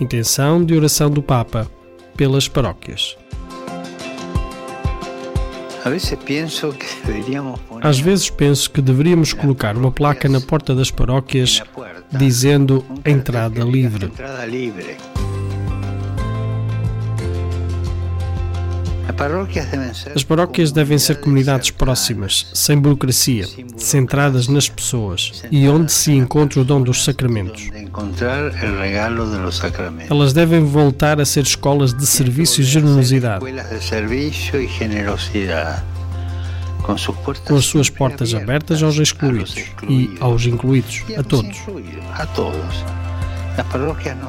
Intenção de oração do Papa pelas paróquias. Às vezes penso que deveríamos colocar uma placa na porta das paróquias dizendo entrada livre. As paróquias devem ser comunidades próximas, sem burocracia, centradas nas pessoas e onde se encontra o dom dos sacramentos. Elas devem voltar a ser escolas de serviço e generosidade, com as suas portas abertas aos excluídos e aos incluídos, a todos.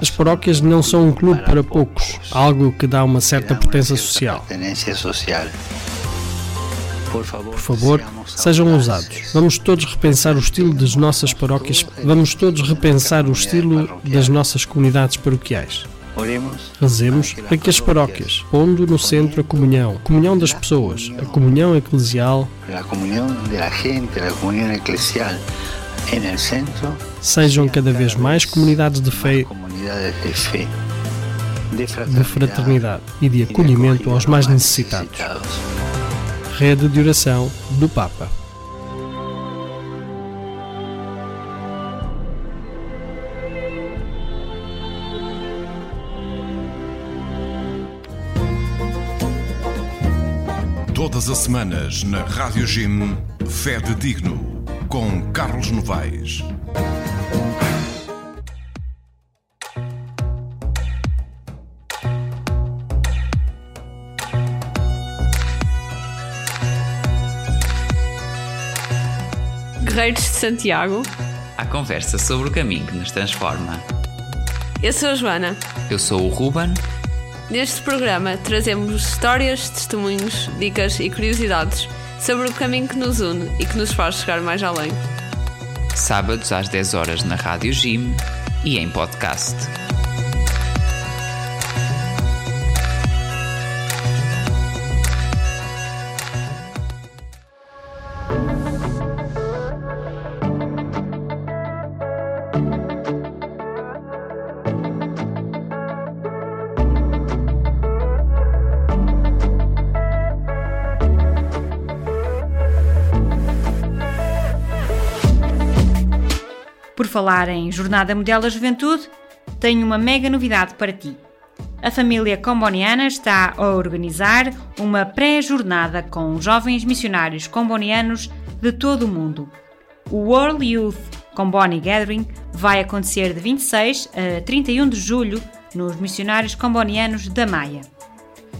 As paróquias não são um clube para poucos, algo que dá uma certa pertença social. Por favor, sejam ousados. Vamos todos repensar o estilo das nossas paróquias, vamos todos repensar o estilo das nossas comunidades paroquiais. Rezemos para que as paróquias, pondo no centro a comunhão, a comunhão das pessoas, a comunhão eclesial, sejam cada vez mais comunidades de fé, de fraternidade e de acolhimento aos mais necessitados. Rede de oração do Papa. Todas as semanas na Rádio Jim, Fé de Digno com Carlos Novaes. Guerreiros de Santiago. A conversa sobre o caminho que nos transforma. Eu sou a Joana. Eu sou o Ruben. Neste programa trazemos histórias, testemunhos, dicas e curiosidades sobre o caminho que nos une e que nos faz chegar mais além. Sábados às 10 horas na Rádio Jim e em podcast. Falar em Jornada Mundial da Juventude, tenho uma mega novidade para ti. A família comboniana está a organizar uma pré-jornada com jovens missionários combonianos de todo o mundo. O World Youth Comboni Gathering vai acontecer de 26 a 31 de julho nos missionários combonianos da Maia.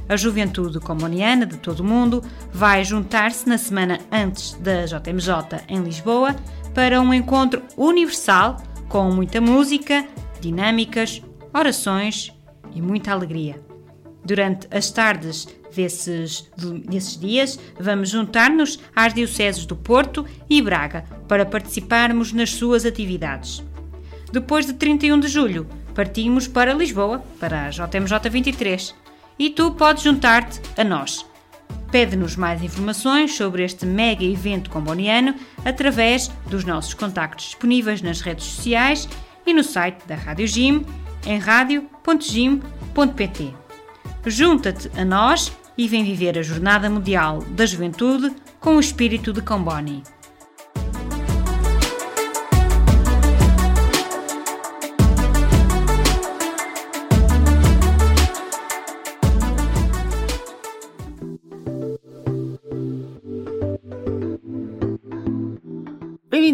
A juventude comboniana de todo o mundo vai juntar-se na semana antes da JMJ em Lisboa para um encontro universal com muita música, dinâmicas, orações e muita alegria. Durante as tardes desses, desses dias, vamos juntar-nos às dioceses do Porto e Braga para participarmos nas suas atividades. Depois de 31 de julho, partimos para Lisboa, para a JMJ 23, e tu podes juntar-te a nós. Pede-nos mais informações sobre este mega evento comboniano através dos nossos contactos disponíveis nas redes sociais e no site da Rádio Gym em radio.gym.pt. Junta-te a nós e vem viver a Jornada Mundial da Juventude com o espírito de Comboni.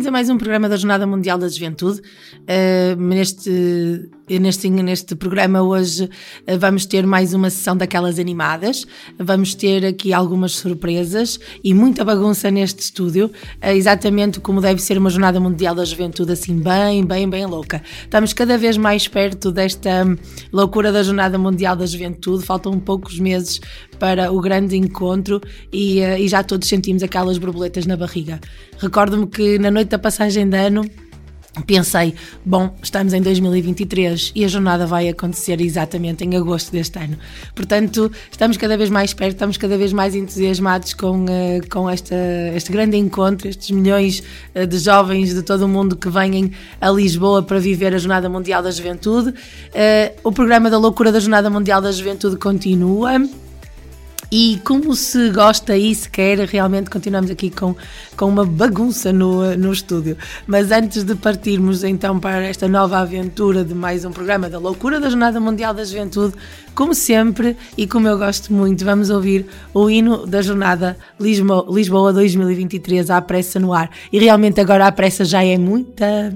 Bem-vindos a mais um programa da Jornada Mundial da Juventude. Uh, neste, neste, neste programa hoje uh, vamos ter mais uma sessão daquelas animadas. Vamos ter aqui algumas surpresas e muita bagunça neste estúdio, uh, exatamente como deve ser uma Jornada Mundial da Juventude, assim bem, bem, bem louca. Estamos cada vez mais perto desta loucura da Jornada Mundial da Juventude. Faltam poucos meses para o grande encontro e, e já todos sentimos aquelas borboletas na barriga. Recordo-me que na noite da passagem de ano pensei, bom, estamos em 2023 e a jornada vai acontecer exatamente em agosto deste ano. Portanto, estamos cada vez mais perto, estamos cada vez mais entusiasmados com, uh, com esta, este grande encontro, estes milhões uh, de jovens de todo o mundo que vêm a Lisboa para viver a Jornada Mundial da Juventude. Uh, o programa da loucura da Jornada Mundial da Juventude continua. E como se gosta e se quer, realmente continuamos aqui com, com uma bagunça no, no estúdio. Mas antes de partirmos então para esta nova aventura de mais um programa da loucura da Jornada Mundial da Juventude, como sempre e como eu gosto muito, vamos ouvir o hino da Jornada Lisboa, Lisboa 2023 à pressa no ar. E realmente agora a pressa já é muita.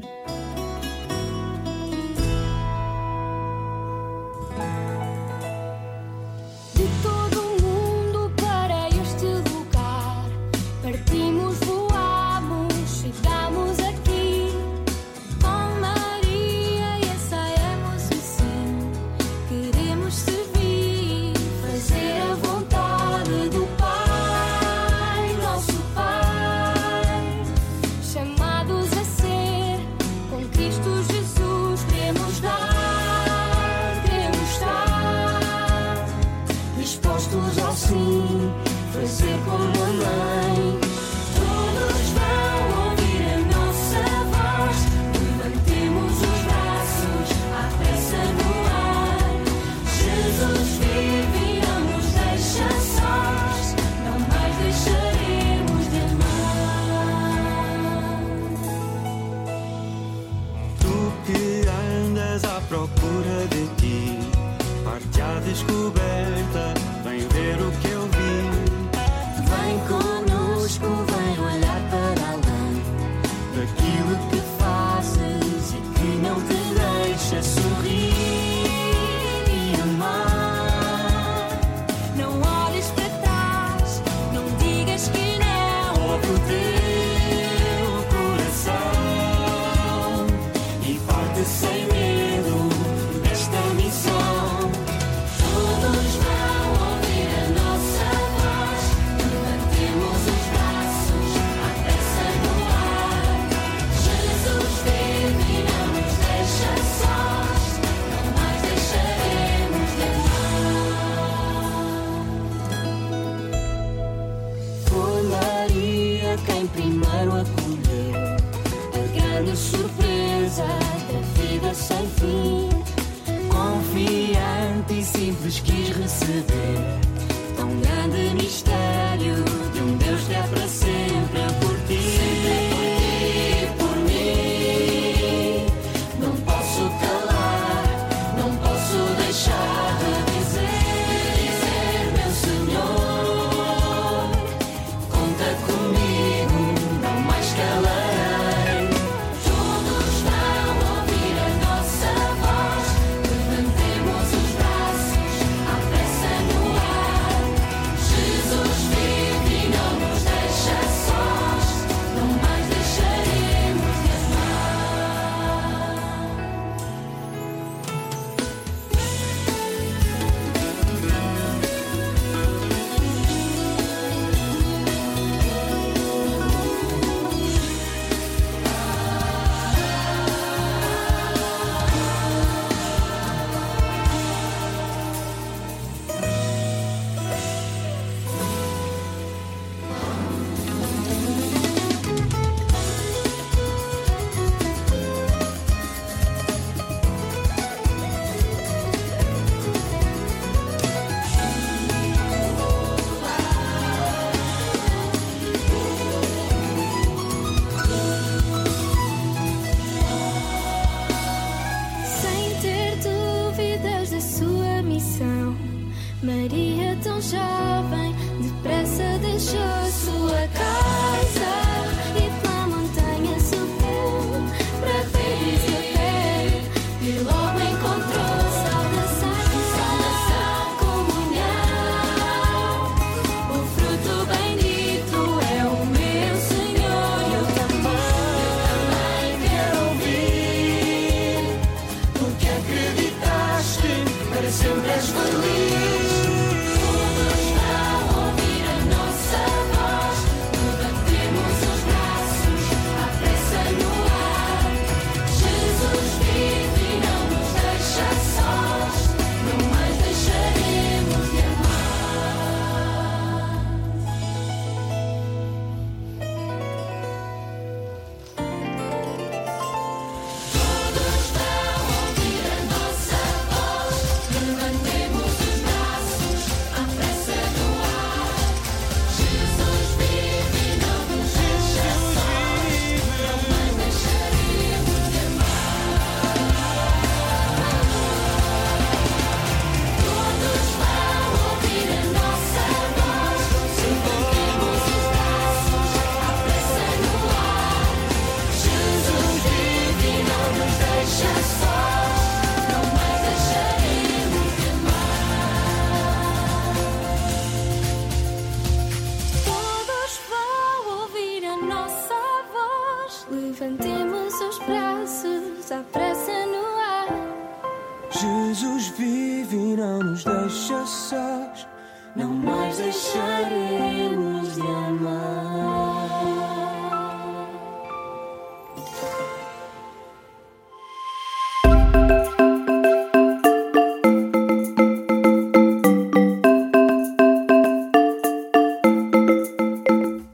jamais deixaremos de amar.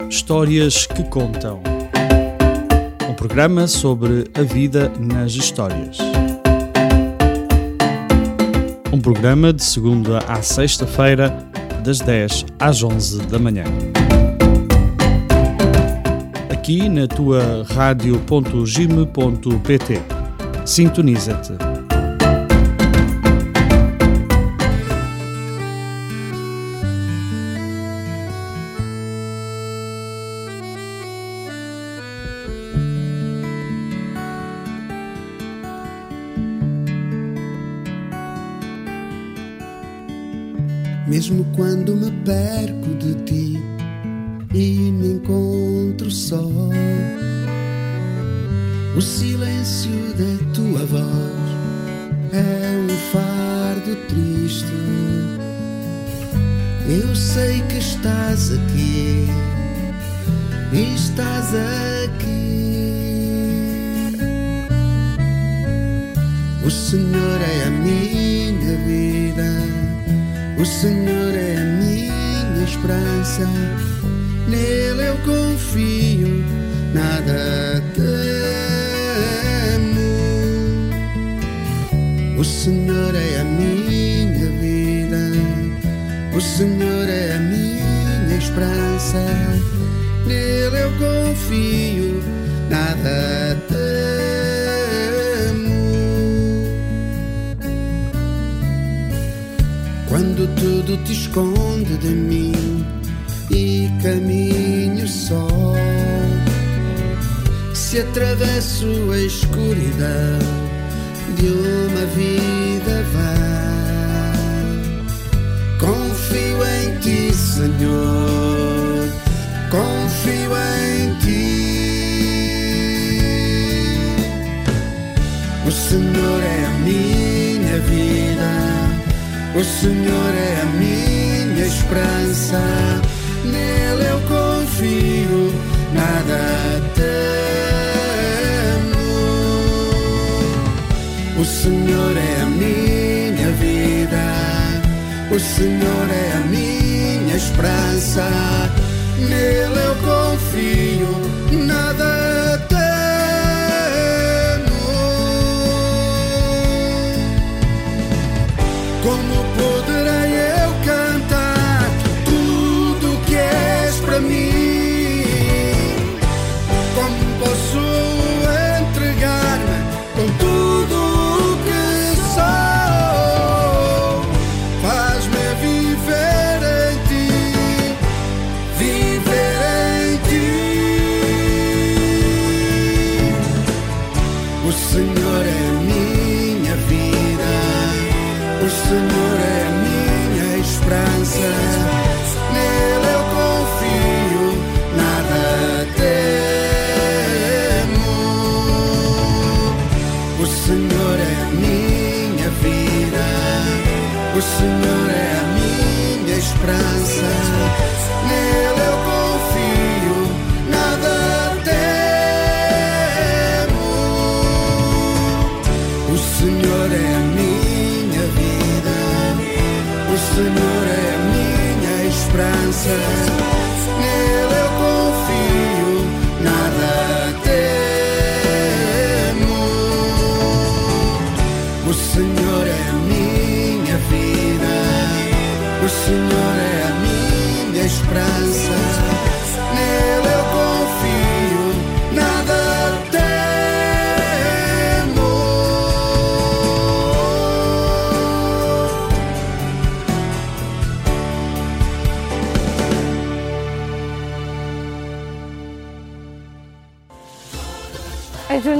Histórias que contam. Um programa sobre a vida nas histórias. Um programa de segunda à sexta-feira das 10 às 11 da manhã. Aqui na tua rádio.gime.pt. Sintoniza-te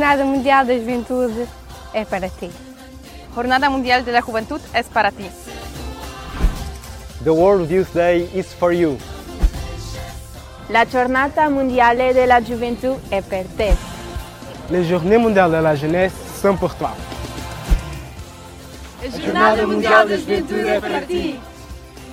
Jornada Mundial da Juventude é para ti. Jornada Mundial de la é para ti. The World Youth Day is for you. La Jornada Mundial de la Juventud é para ti. Les Journées Mondiales de la Jeunesse são pour toi. A Jornada Mundial da Juventude é para ti.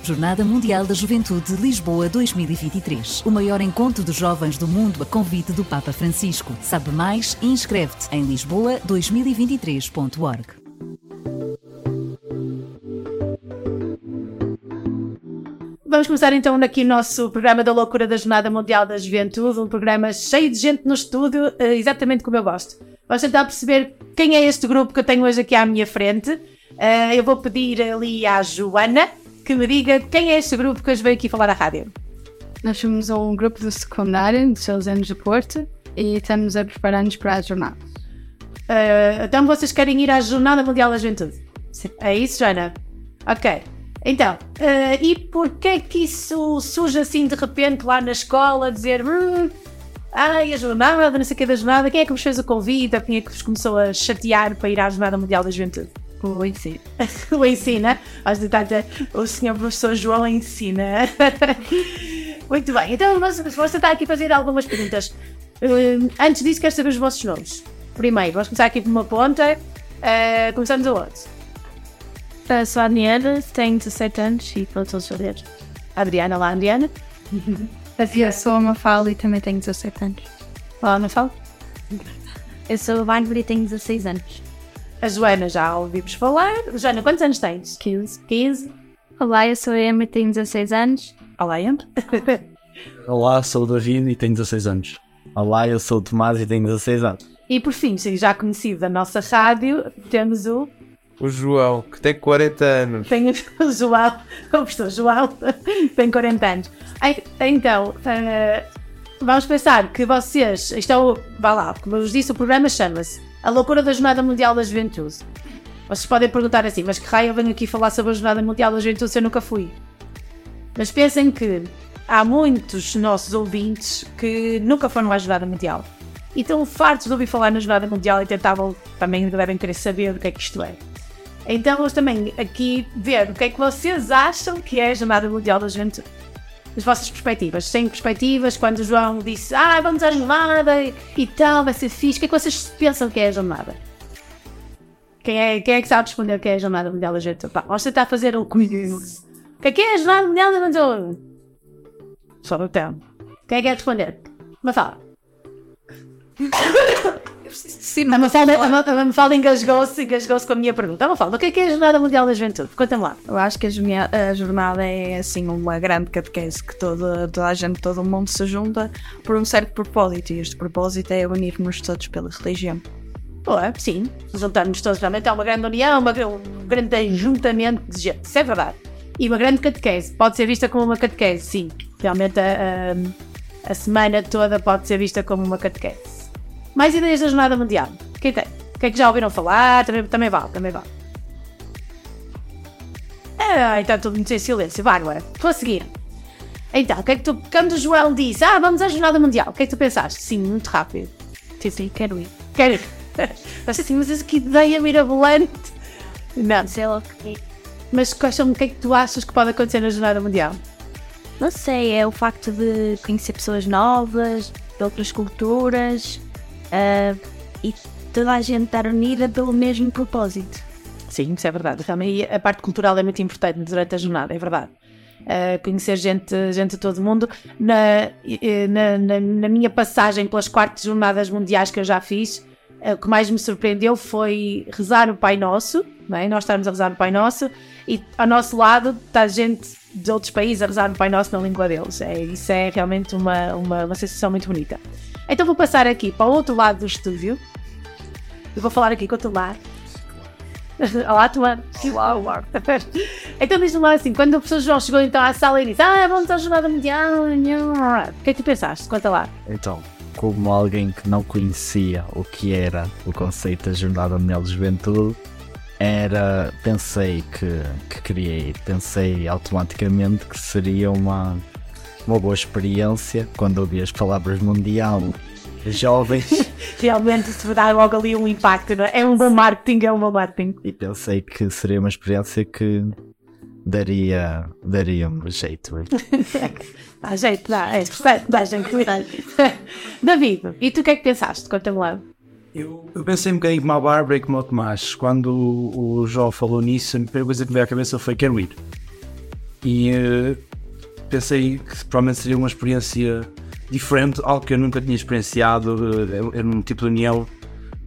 Jornada Mundial da Juventude Lisboa 2023. O maior encontro de jovens do mundo a convite do Papa Francisco. Sabe mais inscreve-te em lisboa2023.org. Vamos começar então aqui o nosso programa da loucura da Jornada Mundial da Juventude, um programa cheio de gente no estúdio, eh, exatamente como eu gosto. Vamos tentar perceber quem é este grupo que eu tenho hoje aqui à minha frente. Eh, eu vou pedir ali à Joana que me diga quem é este grupo que hoje veio aqui falar à rádio. Nós somos um grupo do secundário de seus anos de Porto e estamos a preparar-nos para a jornada. Eh, então vocês querem ir à Jornada Mundial da Juventude? Sim. É isso, Joana? Ok. Então, uh, e porquê que isso surge assim de repente lá na escola, dizer hum, ai, a jornada, não sei o que da jornada, quem é que vos fez o convite, quem é que vos começou a chatear para ir à Jornada Mundial da Juventude? O ensino. o ensina? O senhor professor João ensina. Muito bem, então vamos tentar aqui fazer algumas perguntas. Uh, antes disso, quero saber os vossos nomes. Primeiro, vamos começar aqui por uma ponta. Uh, começamos aonde? Eu sou a Adriana, tenho 17 anos e estou todos saber. Adriana, lá, Adriana. Eu sou a Mafalda e também tenho 17 anos. Olá, Mafalda. Eu sou a Bárbara e tenho 16 anos. A Joana já ouvimos falar. Joana, quantos anos tens? 15. 15. Olá, eu sou a Emma e tenho 16 anos. Olá, Emma. Olá, sou o David e tenho 16 anos. Olá, eu sou o Tomás e tenho 16 anos. E por fim, já conhecido da nossa rádio, temos o o João, que tem 40 anos. Tem o João, como estou, João, tem 40 anos. Então, uh, vamos pensar que vocês, isto é o, vá lá, como eu vos disse, o programa chama-se A Loucura da Jornada Mundial da Juventude. Vocês podem perguntar assim, mas que raio eu venho aqui falar sobre a Jornada Mundial da Juventude se eu nunca fui? Mas pensem que há muitos nossos ouvintes que nunca foram à Jornada Mundial. E estão fartos de ouvir falar na Jornada Mundial e tentavam, também devem querer saber o que é que isto é. Então vamos também aqui ver o que é que vocês acham que é a Jornada Mundial da Juventude. As vossas perspectivas. Sem perspectivas, quando o João disse, ah, vamos à jornada e tal, vai ser fixe, o que é que vocês pensam que é a jornada? Quem é, quem é que sabe responder o que é a Jornada Mundial da Juventude? Pá, vamos tentar fazer um quiz. O que é que é a Jornada Mundial da? Só no tempo. Quem é que quer responder? Mas fala. Sim, a Mafalda, a Mafalda engasgou-se engasgou com a minha pergunta. A Mafalda, o que é, que é a Jornada Mundial da Juventude? Conta-me lá. Eu acho que a, jornada é assim uma grande catequese que toda, toda a gente, todo o mundo se junta por um certo propósito e este propósito é unir-nos todos pela religião. Pô, é, sim, juntarmos todos realmente é uma grande união, uma, um grande ajuntamento de gente, isso é verdade. E uma grande catequese, pode ser vista como uma catequese, sim. Realmente a, a, a semana toda pode ser vista como uma catequese. Mais ideias da Jornada Mundial? Quem tem? Quem é que já ouviram falar? Também, também vale, também vale. Ah, então tudo muito em silêncio. Vai, não é? Vou seguir. Então, o que é que tu, quando o João disse, ah, vamos à Jornada Mundial, o que é que tu pensaste? Sim, muito rápido. Sim, sim, quero ir. Quero ir. Mas assim, mas que ideia mirabolante. Não. Sei lá o que Mas quais são, o que é que tu achas que pode acontecer na Jornada Mundial? Não sei, é o facto de conhecer pessoas novas, de outras culturas, uh, e toda a gente estar unida pelo mesmo propósito. Sim, isso é verdade. Realmente a parte cultural é muito importante durante a jornada, é verdade. Uh, conhecer gente, gente de todo o mundo. Na, na, na, minha passagem pelas quartas jornadas mundiais que eu já fiz, uh, o que mais me surpreendeu foi rezar o Pai Nosso, não é? nós estamos a rezar o Pai Nosso, e ao nosso lado está gente de outros países a rezar o Pai Nosso na língua deles. É, isso é realmente uma, uma, uma sensação muito bonita. Então vou passar aqui para o outro lado do estúdio. Eu vou falar aqui com o Tomar. Olá, Tomar. Olá, olá. Então diz-me lá assim, quando a pessoa João chegou então à sala e disse Ah, vamos à Jornada Mundial. O que é que tu pensaste? Conta lá. Então, como alguém que não conhecia o que era o conceito da Jornada Mundial de Juventude, era, pensei que, que queria ir. Pensei automaticamente que seria uma uma boa experiência quando ouvi as palavras mundial jovens. Realmente isso dá logo ali um impacto, não é? É um bom marketing, é um bom marketing. E pensei que seria uma experiência que daria, daria um jeito. dá jeito, dá, é dá jeito. David, e tu o que é que pensaste? Conta-me lá. Eu, eu, pensei um bocadinho como a Bárbara e como o Tomás. Quando o, o João falou nisso, a primeira coisa que me veio à cabeça foi quero ir. E eh, pensei que provavelmente seria uma experiência diferente, algo que eu nunca tinha experienciado. eh, Era um tipo de união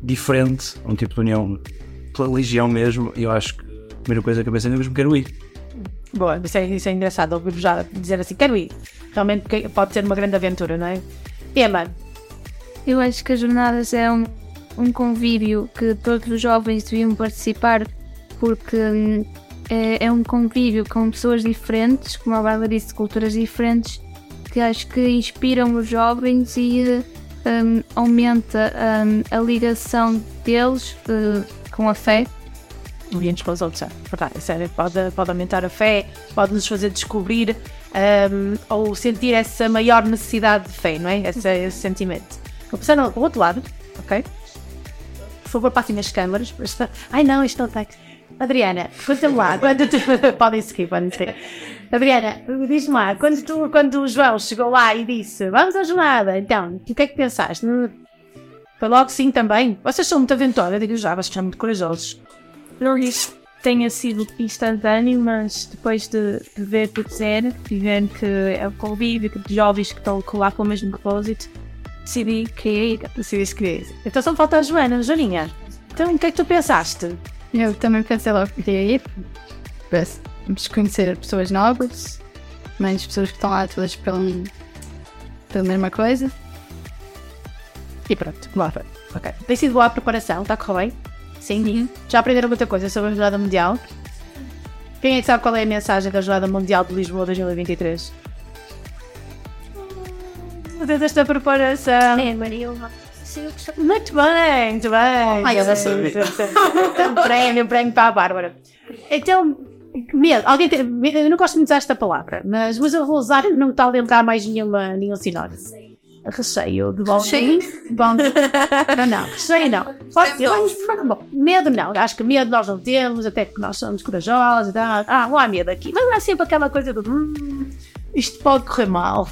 diferente, um tipo de união pela religião mesmo. E eu acho que a primeira coisa que eu pensei é mesmo quero ir. Boa, isso é, isso é engraçado ouvir-vos já dizer assim, quero ir. Realmente porque pode ser uma grande aventura, não é? Emma, Eu acho que as jornadas é um, um convívio que todos os jovens deviam participar porque hum, é, é um convívio com pessoas diferentes, como a Bárbara disse, de culturas diferentes, que acho que inspiram os jovens e hum, aumenta hum, a ligação deles eh, com a fé. uns com os outros, é verdade, é, pode, pode aumentar a fé, pode nos fazer descobrir hum, ou sentir essa maior necessidade de fé, não é? Esse, esse sentimento. Vou passar ao outro lado, ok? Por favor, passem as câmaras. Ai não, isto não está. Adriana, conta-me lá, quando tu... podem seguir, podem seguir. Adriana, diz-me lá, quando, tu, quando o João chegou lá e disse vamos à jornada, então, o que é que pensaste? Hum, Foi logo sim também? Vocês são muito aventuras, eu digo já, vocês são muito corajosos. Não isso tenha sido instantâneo, mas depois de, de ver zero e ver que é o convívio de jovens que estão lá com o mesmo propósito, decidi que ia ir. Decidi que ia ir. Então só falta a Joana, Joaninha. Então o que é que tu pensaste? Eu também pensei logo que queria ir. Vamos conhecer pessoas novas, mas pessoas que estão lá todas pela, pela mesma coisa. E pronto, boa foi. Ok. Tem sido boa a preparação, está a correr bem? Sim. Já aprenderam muita coisa sobre a Jornada Mundial? Quem é que sabe qual é a mensagem da Jornada Mundial de Lisboa 2023? Deus desta preparação. É, Maria, Muito bem, muito bem. Ai, eu Muito sei. bem. Então, prémio, prémio para a Bárbara. Então, medo. Alguém tem, eu não gosto muito de usar esta palavra, mas, mas eu vou usar, não está a lembrar mais nenhuma, nenhum sinónimo. Recheio de bom. Recheio? Bom. Não, não, recheio não. Pode, acho, bom, medo não. Acho que medo nós não temos, até que nós somos corajosos. e tal. Ah, não há medo aqui. Mas há sempre aquela coisa do. "Hum, isto pode correr mal.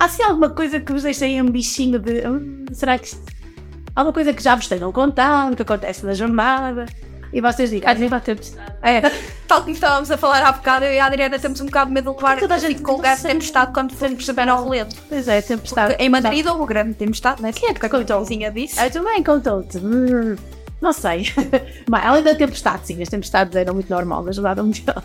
Há assim alguma coisa que vos deixe aí um bichinho de. "Hum, será que. isto-" Alguma coisa que já vos tenham contado, que acontece na jornada. E vocês digam. Às vezes vai tempestade. É, tal como estávamos a falar há bocado, eu e a Adriana temos um bocado de medo de levar Toda a gente com o gás de tempestade quando formos perceber ao relento. Pois é, tempestade. Em Madrid houve grande tempestade, né? Quem é que contou? Disso. Eu também contou-te. Hum, Não sei. Mas, além da tempestade, sim, as tempestades eram muito normal na jornada mundial.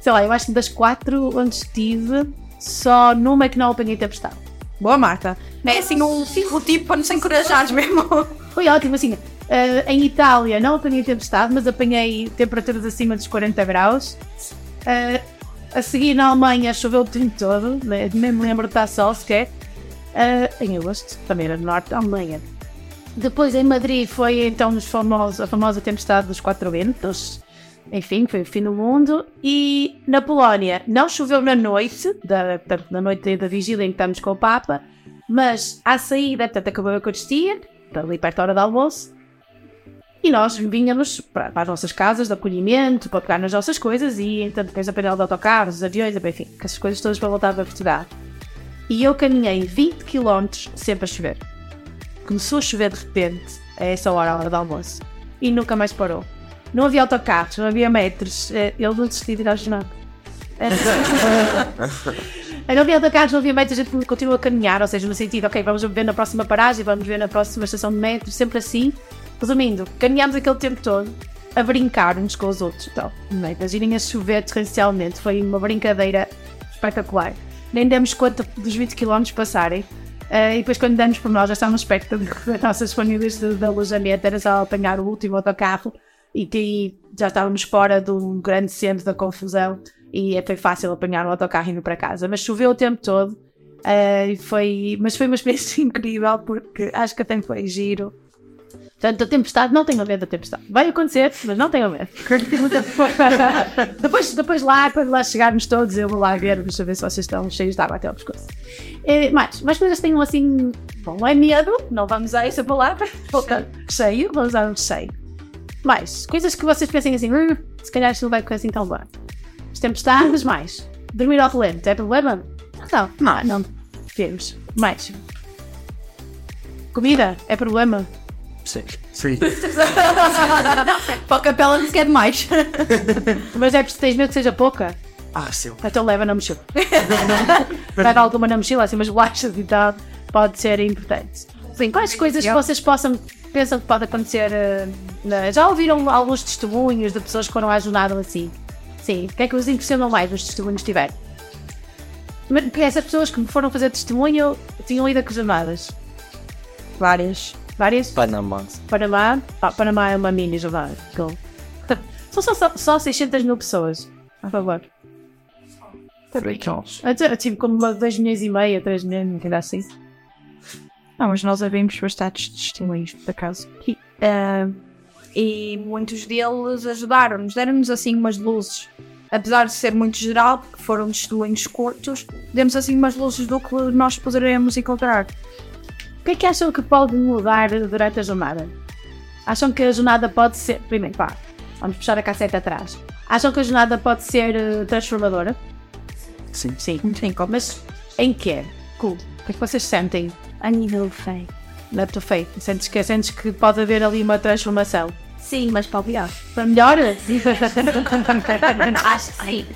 Sei lá, eu acho que das quatro onde estive, só numa é que não apanhei tempestade. Boa, Marta. É assim um, tipo para nos encorajares mesmo. Foi ótimo, assim. eh, em Itália não apanhei tempestade, mas apanhei temperaturas acima dos 40 graus. Eh, a seguir na Alemanha choveu o tempo todo, nem me lembro de estar sol sequer. Eh, em agosto, também era no norte da Alemanha. Depois em Madrid foi então os famosos, a famosa tempestade dos quatro ventos. Enfim, foi o fim do mundo. E na Polónia não choveu na noite, da, portanto, na noite da vigília em que estamos com o Papa, mas à saída, portanto, acabou a Eucaristia, ali perto da hora do almoço, e nós vínhamos para, para as nossas casas de acolhimento, para pegar nas nossas coisas e então depois a panela de autocarros, os aviões, enfim, com essas coisas todas para voltar para Portugal. E eu caminhei 20 km sempre a chover. Começou a chover de repente, a essa hora, a hora do almoço, e nunca mais parou. Não havia autocarros, não havia metros, eh, ele não desistiu de ir ao jornal. Não havia autocarros, não havia metros, a gente continua a caminhar, ou seja, no sentido, ok, vamos ver na próxima paragem, vamos ver na próxima estação de metro, sempre assim. Resumindo, caminhámos aquele tempo todo a brincar uns com os outros. Então, imaginem a chover torrencialmente, foi uma brincadeira espetacular. Nem demos conta dos 20 km passarem. eh, e depois, quando damos por nós, já estávamos perto das nossas famílias de, de alojamento, era só apanhar o último autocarro e, que já estávamos fora do grande centro da confusão e foi fácil apanhar um autocarro e ir para casa. Mas choveu o tempo todo, e foi, mas foi uma experiência incrível porque acho que até foi giro. Portanto, a tempestade, não tenho medo da tempestade. Vai acontecer, mas não tenho medo. depois, depois lá, quando lá chegarmos todos, eu vou lá ver-vos a ver se vocês estão cheios de água até ao pescoço. Eh, mais, mais coisas tenham assim. Bom, não é medo, não vamos usar essa palavra. Voltando, cheio, vamos usar um cheio. Mais, coisas que vocês pensem assim, "Hum, se calhar isto não vai correr assim tão bem. As tempestades, mais. Dormir ao relento, é problema? Não, não, não. Vemos. Mais. Comida, é problema? Sim. Sim. Para a capela não se quer mais. Mas é preciso tens medo que seja pouca? Ah, sim. Então leva na mochila. leva alguma na mochila, assim, umas bolachas e tal. Pode ser importante. Sim, quais coisas que vocês possam, pensam que pode acontecer? eh, na- já ouviram alguns testemunhos de pessoas que foram à jornada assim? Sim. O que é que os impressionou mais nos testemunhos que tiveram? Mas porque essas pessoas que foram fazer testemunho tinham ido a que jornadas? Várias. Várias? Panamá. Panamá, pá, Panamá é uma mini jornada. São só, só, só 600 mil pessoas, por favor. Eu tive como uma 2 milhões e meia, 3 milhões, não assim. Não, mas nós ouvimos bastantes testemunhos, por acaso. E, ah, e muitos deles ajudaram-nos, deram-nos assim umas luzes. Apesar de ser muito geral, porque foram testemunhos curtos, demos assim umas luzes do que nós poderemos encontrar. O que é que acham que pode mudar durante a jornada? Acham que a jornada pode ser. Primeiro, pá, vamos puxar a cassete atrás. Acham que a jornada pode ser eh, transformadora? Sim. Sim. Sim, mas em que? Cool. O que é que vocês sentem? A nível fé. Na tua fé? Sentes que, sentes que pode haver ali uma transformação? Sim, mas para o pior. Para melhor? Acho que sim.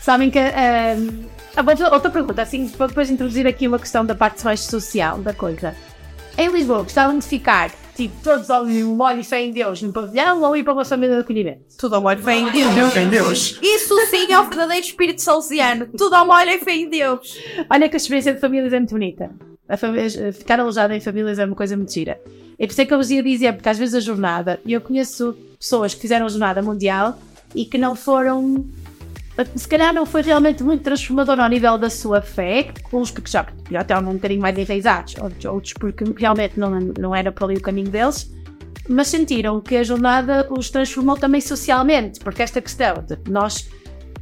Sabem que. ehm, ah, outra pergunta, assim, para depois introduzir aqui uma questão da parte mais social da coisa. Em Lisboa, gostavam de ficar, tipo, todos ao molho e fé em Deus no pavilhão ou ir para uma família de acolhimento? Tudo ao molho fé em Deus. Fé em Deus. Isso sim é o verdadeiro espírito salesiano. Tudo ao molho e fé em Deus. Olha que a experiência de famílias é muito bonita. A fami- eh, ficar alojado em famílias é uma coisa muito gira. E por isso é que eu vos ia dizer, porque às vezes a jornada, e eu conheço pessoas que fizeram a jornada mundial e que não foram. Se calhar não foi realmente muito transformador ao nível da sua fé, uns porque já, já estavam um bocadinho mais enraizados, outros, porque realmente não, não era por ali o caminho deles, mas sentiram que a jornada os transformou também socialmente, porque esta questão de nós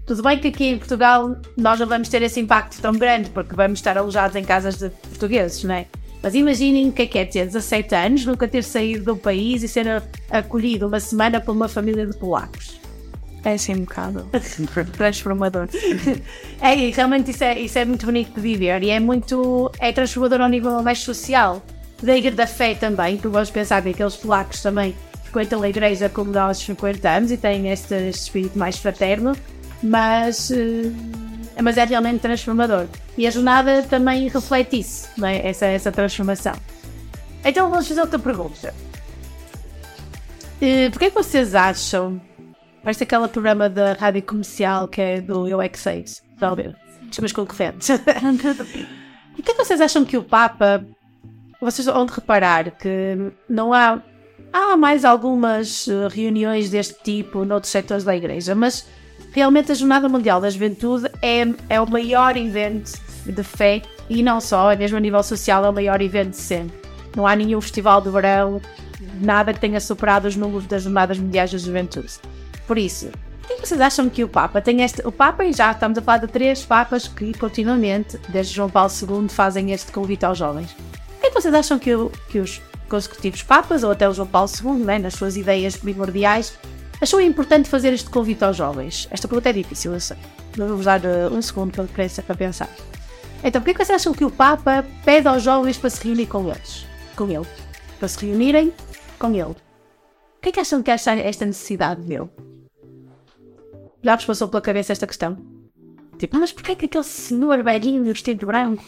tudo bem que aqui em Portugal nós não vamos ter esse impacto tão grande porque vamos estar alojados em casas de portugueses, não é? Mas imaginem o que é é ter 17 anos, nunca ter saído do país e ser acolhido uma semana por uma família de polacos. É assim um bocado transformador. É, realmente isso é, isso é muito bonito de viver e é muito. é transformador ao nível mais social. Da igreja da fé também, porque vamos pensar que aqueles polacos também frequentam a igreja como nós frequentamos e têm este, este espírito mais fraterno, mas, eh, mas é realmente transformador. E a jornada também reflete isso, é? essa, essa transformação. Então vamos fazer outra pergunta. Eh, Porquê que vocês acham Parece aquele programa da rádio comercial que é do Eu é que Sei, está a ver? Os meus concorrentes. o que é que vocês acham que o Papa. Vocês vão de reparar que não há. Há mais algumas eh, reuniões deste tipo noutros setores da Igreja, mas realmente a Jornada Mundial da Juventude é, é o maior evento de fé e não só, é mesmo a nível social, é o maior evento de sempre. Não há nenhum festival de verão, nada que tenha superado os números das Jornadas Mundiais da Juventude. Por isso, por que vocês acham que o Papa tem este. O Papa, e já estamos a falar de três Papas que continuamente, desde João Paulo II, fazem este convite aos jovens. Que é que vocês acham que, o- que os consecutivos Papas, ou até o João Paulo II, né, nas suas ideias primordiais, achou importante fazer este convite aos jovens? Esta pergunta é difícil, eu sei. Vou-vos dar uh, um segundo para, para pensar. Então, por que é que vocês acham que o Papa pede aos jovens para se reunir com eles? Com ele. Para se reunirem com ele. O que é que acham que é esta necessidade dele? Já vos passou pela cabeça esta questão? Tipo, mas porquê é que aquele senhor velhinho vestido branco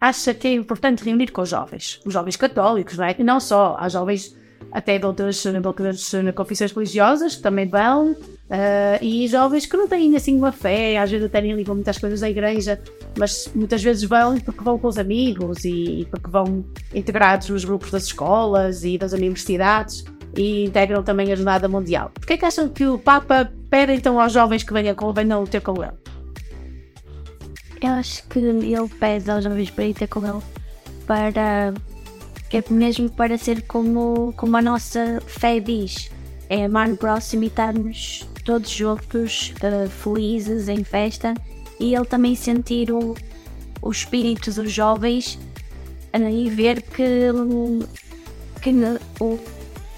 acha que é importante reunir com os jovens? Os jovens católicos, não é? E não só, há jovens até de outras, de outras confissões religiosas que também vão, eh, e jovens que não têm assim uma fé, às vezes até nem ligam muitas coisas da igreja, mas muitas vezes vão porque vão com os amigos e porque vão integrados nos grupos das escolas e das universidades e integram também a Jornada Mundial. Porquê é que acham que o Papa pede então aos jovens que venham, venham ter com ele? Eu acho que ele pede aos jovens para ir ter com ele para é mesmo para ser como, como a nossa fé diz. É amar o próximo e estarmos todos juntos, eh, felizes, em festa, e ele também sentir o, o espírito dos jovens eh, e ver que, que o,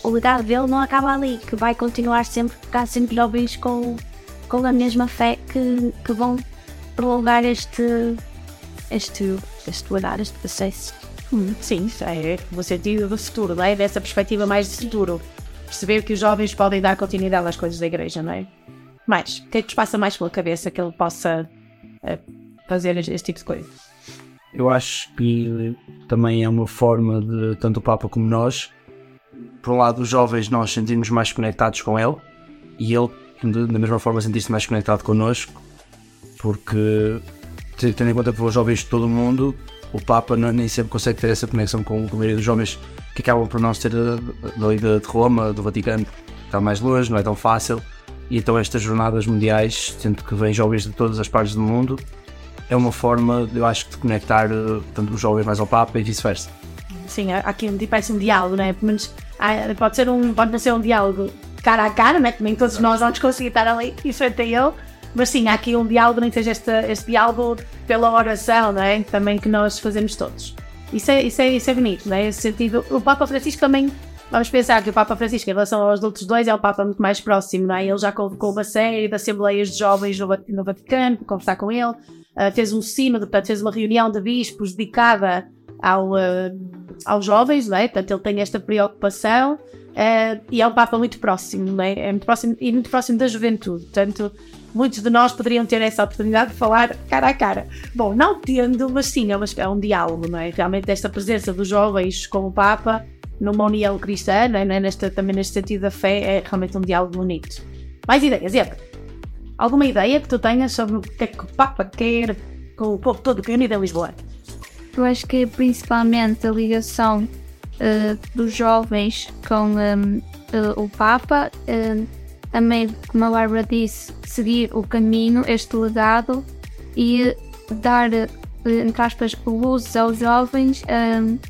o legado dele não acaba ali, que vai continuar sempre, ficar sempre jovens com, com a mesma fé que, que vão prolongar este, este, este legado, este processo. Hum, sim, é no sentido do futuro, não é? Dessa perspectiva mais de futuro. Perceber que os jovens podem dar continuidade às coisas da igreja, não é? mais? O que é que vos passa mais pela cabeça que ele possa eh, fazer este tipo de coisa? Eu acho que também é uma forma de, tanto o Papa como nós, por um lado, os jovens, nós sentirmos mais conectados com ele e ele, da mesma forma, sentir-se mais conectado connosco, porque, te- tendo em conta que os jovens de todo o mundo, o Papa não- nem sempre consegue ter essa conexão com, com a maioria dos jovens que acabam por não ser eh, dali de, de Roma, do Vaticano, está mais longe, não é tão fácil. E então, estas jornadas mundiais, sendo que vêm jovens de todas as partes do mundo, é uma forma, eu acho, de conectar eh, tanto os jovens mais ao Papa e vice-versa. Sim, aqui um, parece um diálogo, não é? Pelo menos há- pode, ser um, pode ser um diálogo cara a cara, é? Que nem todos nós vamos conseguir estar ali e frente a ele, mas sim, há aqui um diálogo, nem seja este, este diálogo pela oração, não é? Também que nós fazemos todos. Isso é, isso é, isso é bonito, não é? Esse sentido. O Papa Francisco também, vamos pensar que o Papa Francisco, em relação aos outros dois, é o Papa muito mais próximo, não é? Ele já convocou uma série de assembleias de jovens no, no Vaticano para conversar com ele, ah, fez um sínodo, portanto, fez uma reunião de bispos dedicada ao, ah, aos jovens, não é? Portanto, ele tem esta preocupação ah, e é um Papa muito próximo, não é? É muito próximo e muito próximo da juventude. Portanto, muitos de nós poderiam ter essa oportunidade de falar cara a cara. Bom, não tendo, mas sim, é, uma, é um diálogo, não é? Realmente, esta presença dos jovens com o Papa numa união cristã, não é? É Nesta, também neste sentido da fé, é realmente um diálogo bonito. Mais ideias, Eva? Alguma ideia que tu tenhas sobre o que é que o Papa quer com o povo todo que é unido em Lisboa? Eu acho que é principalmente a ligação eh, dos jovens com em, eh, o Papa, eh, também, como a Bárbara disse, seguir o caminho, este legado e dar, eh, entre aspas, luzes aos jovens em,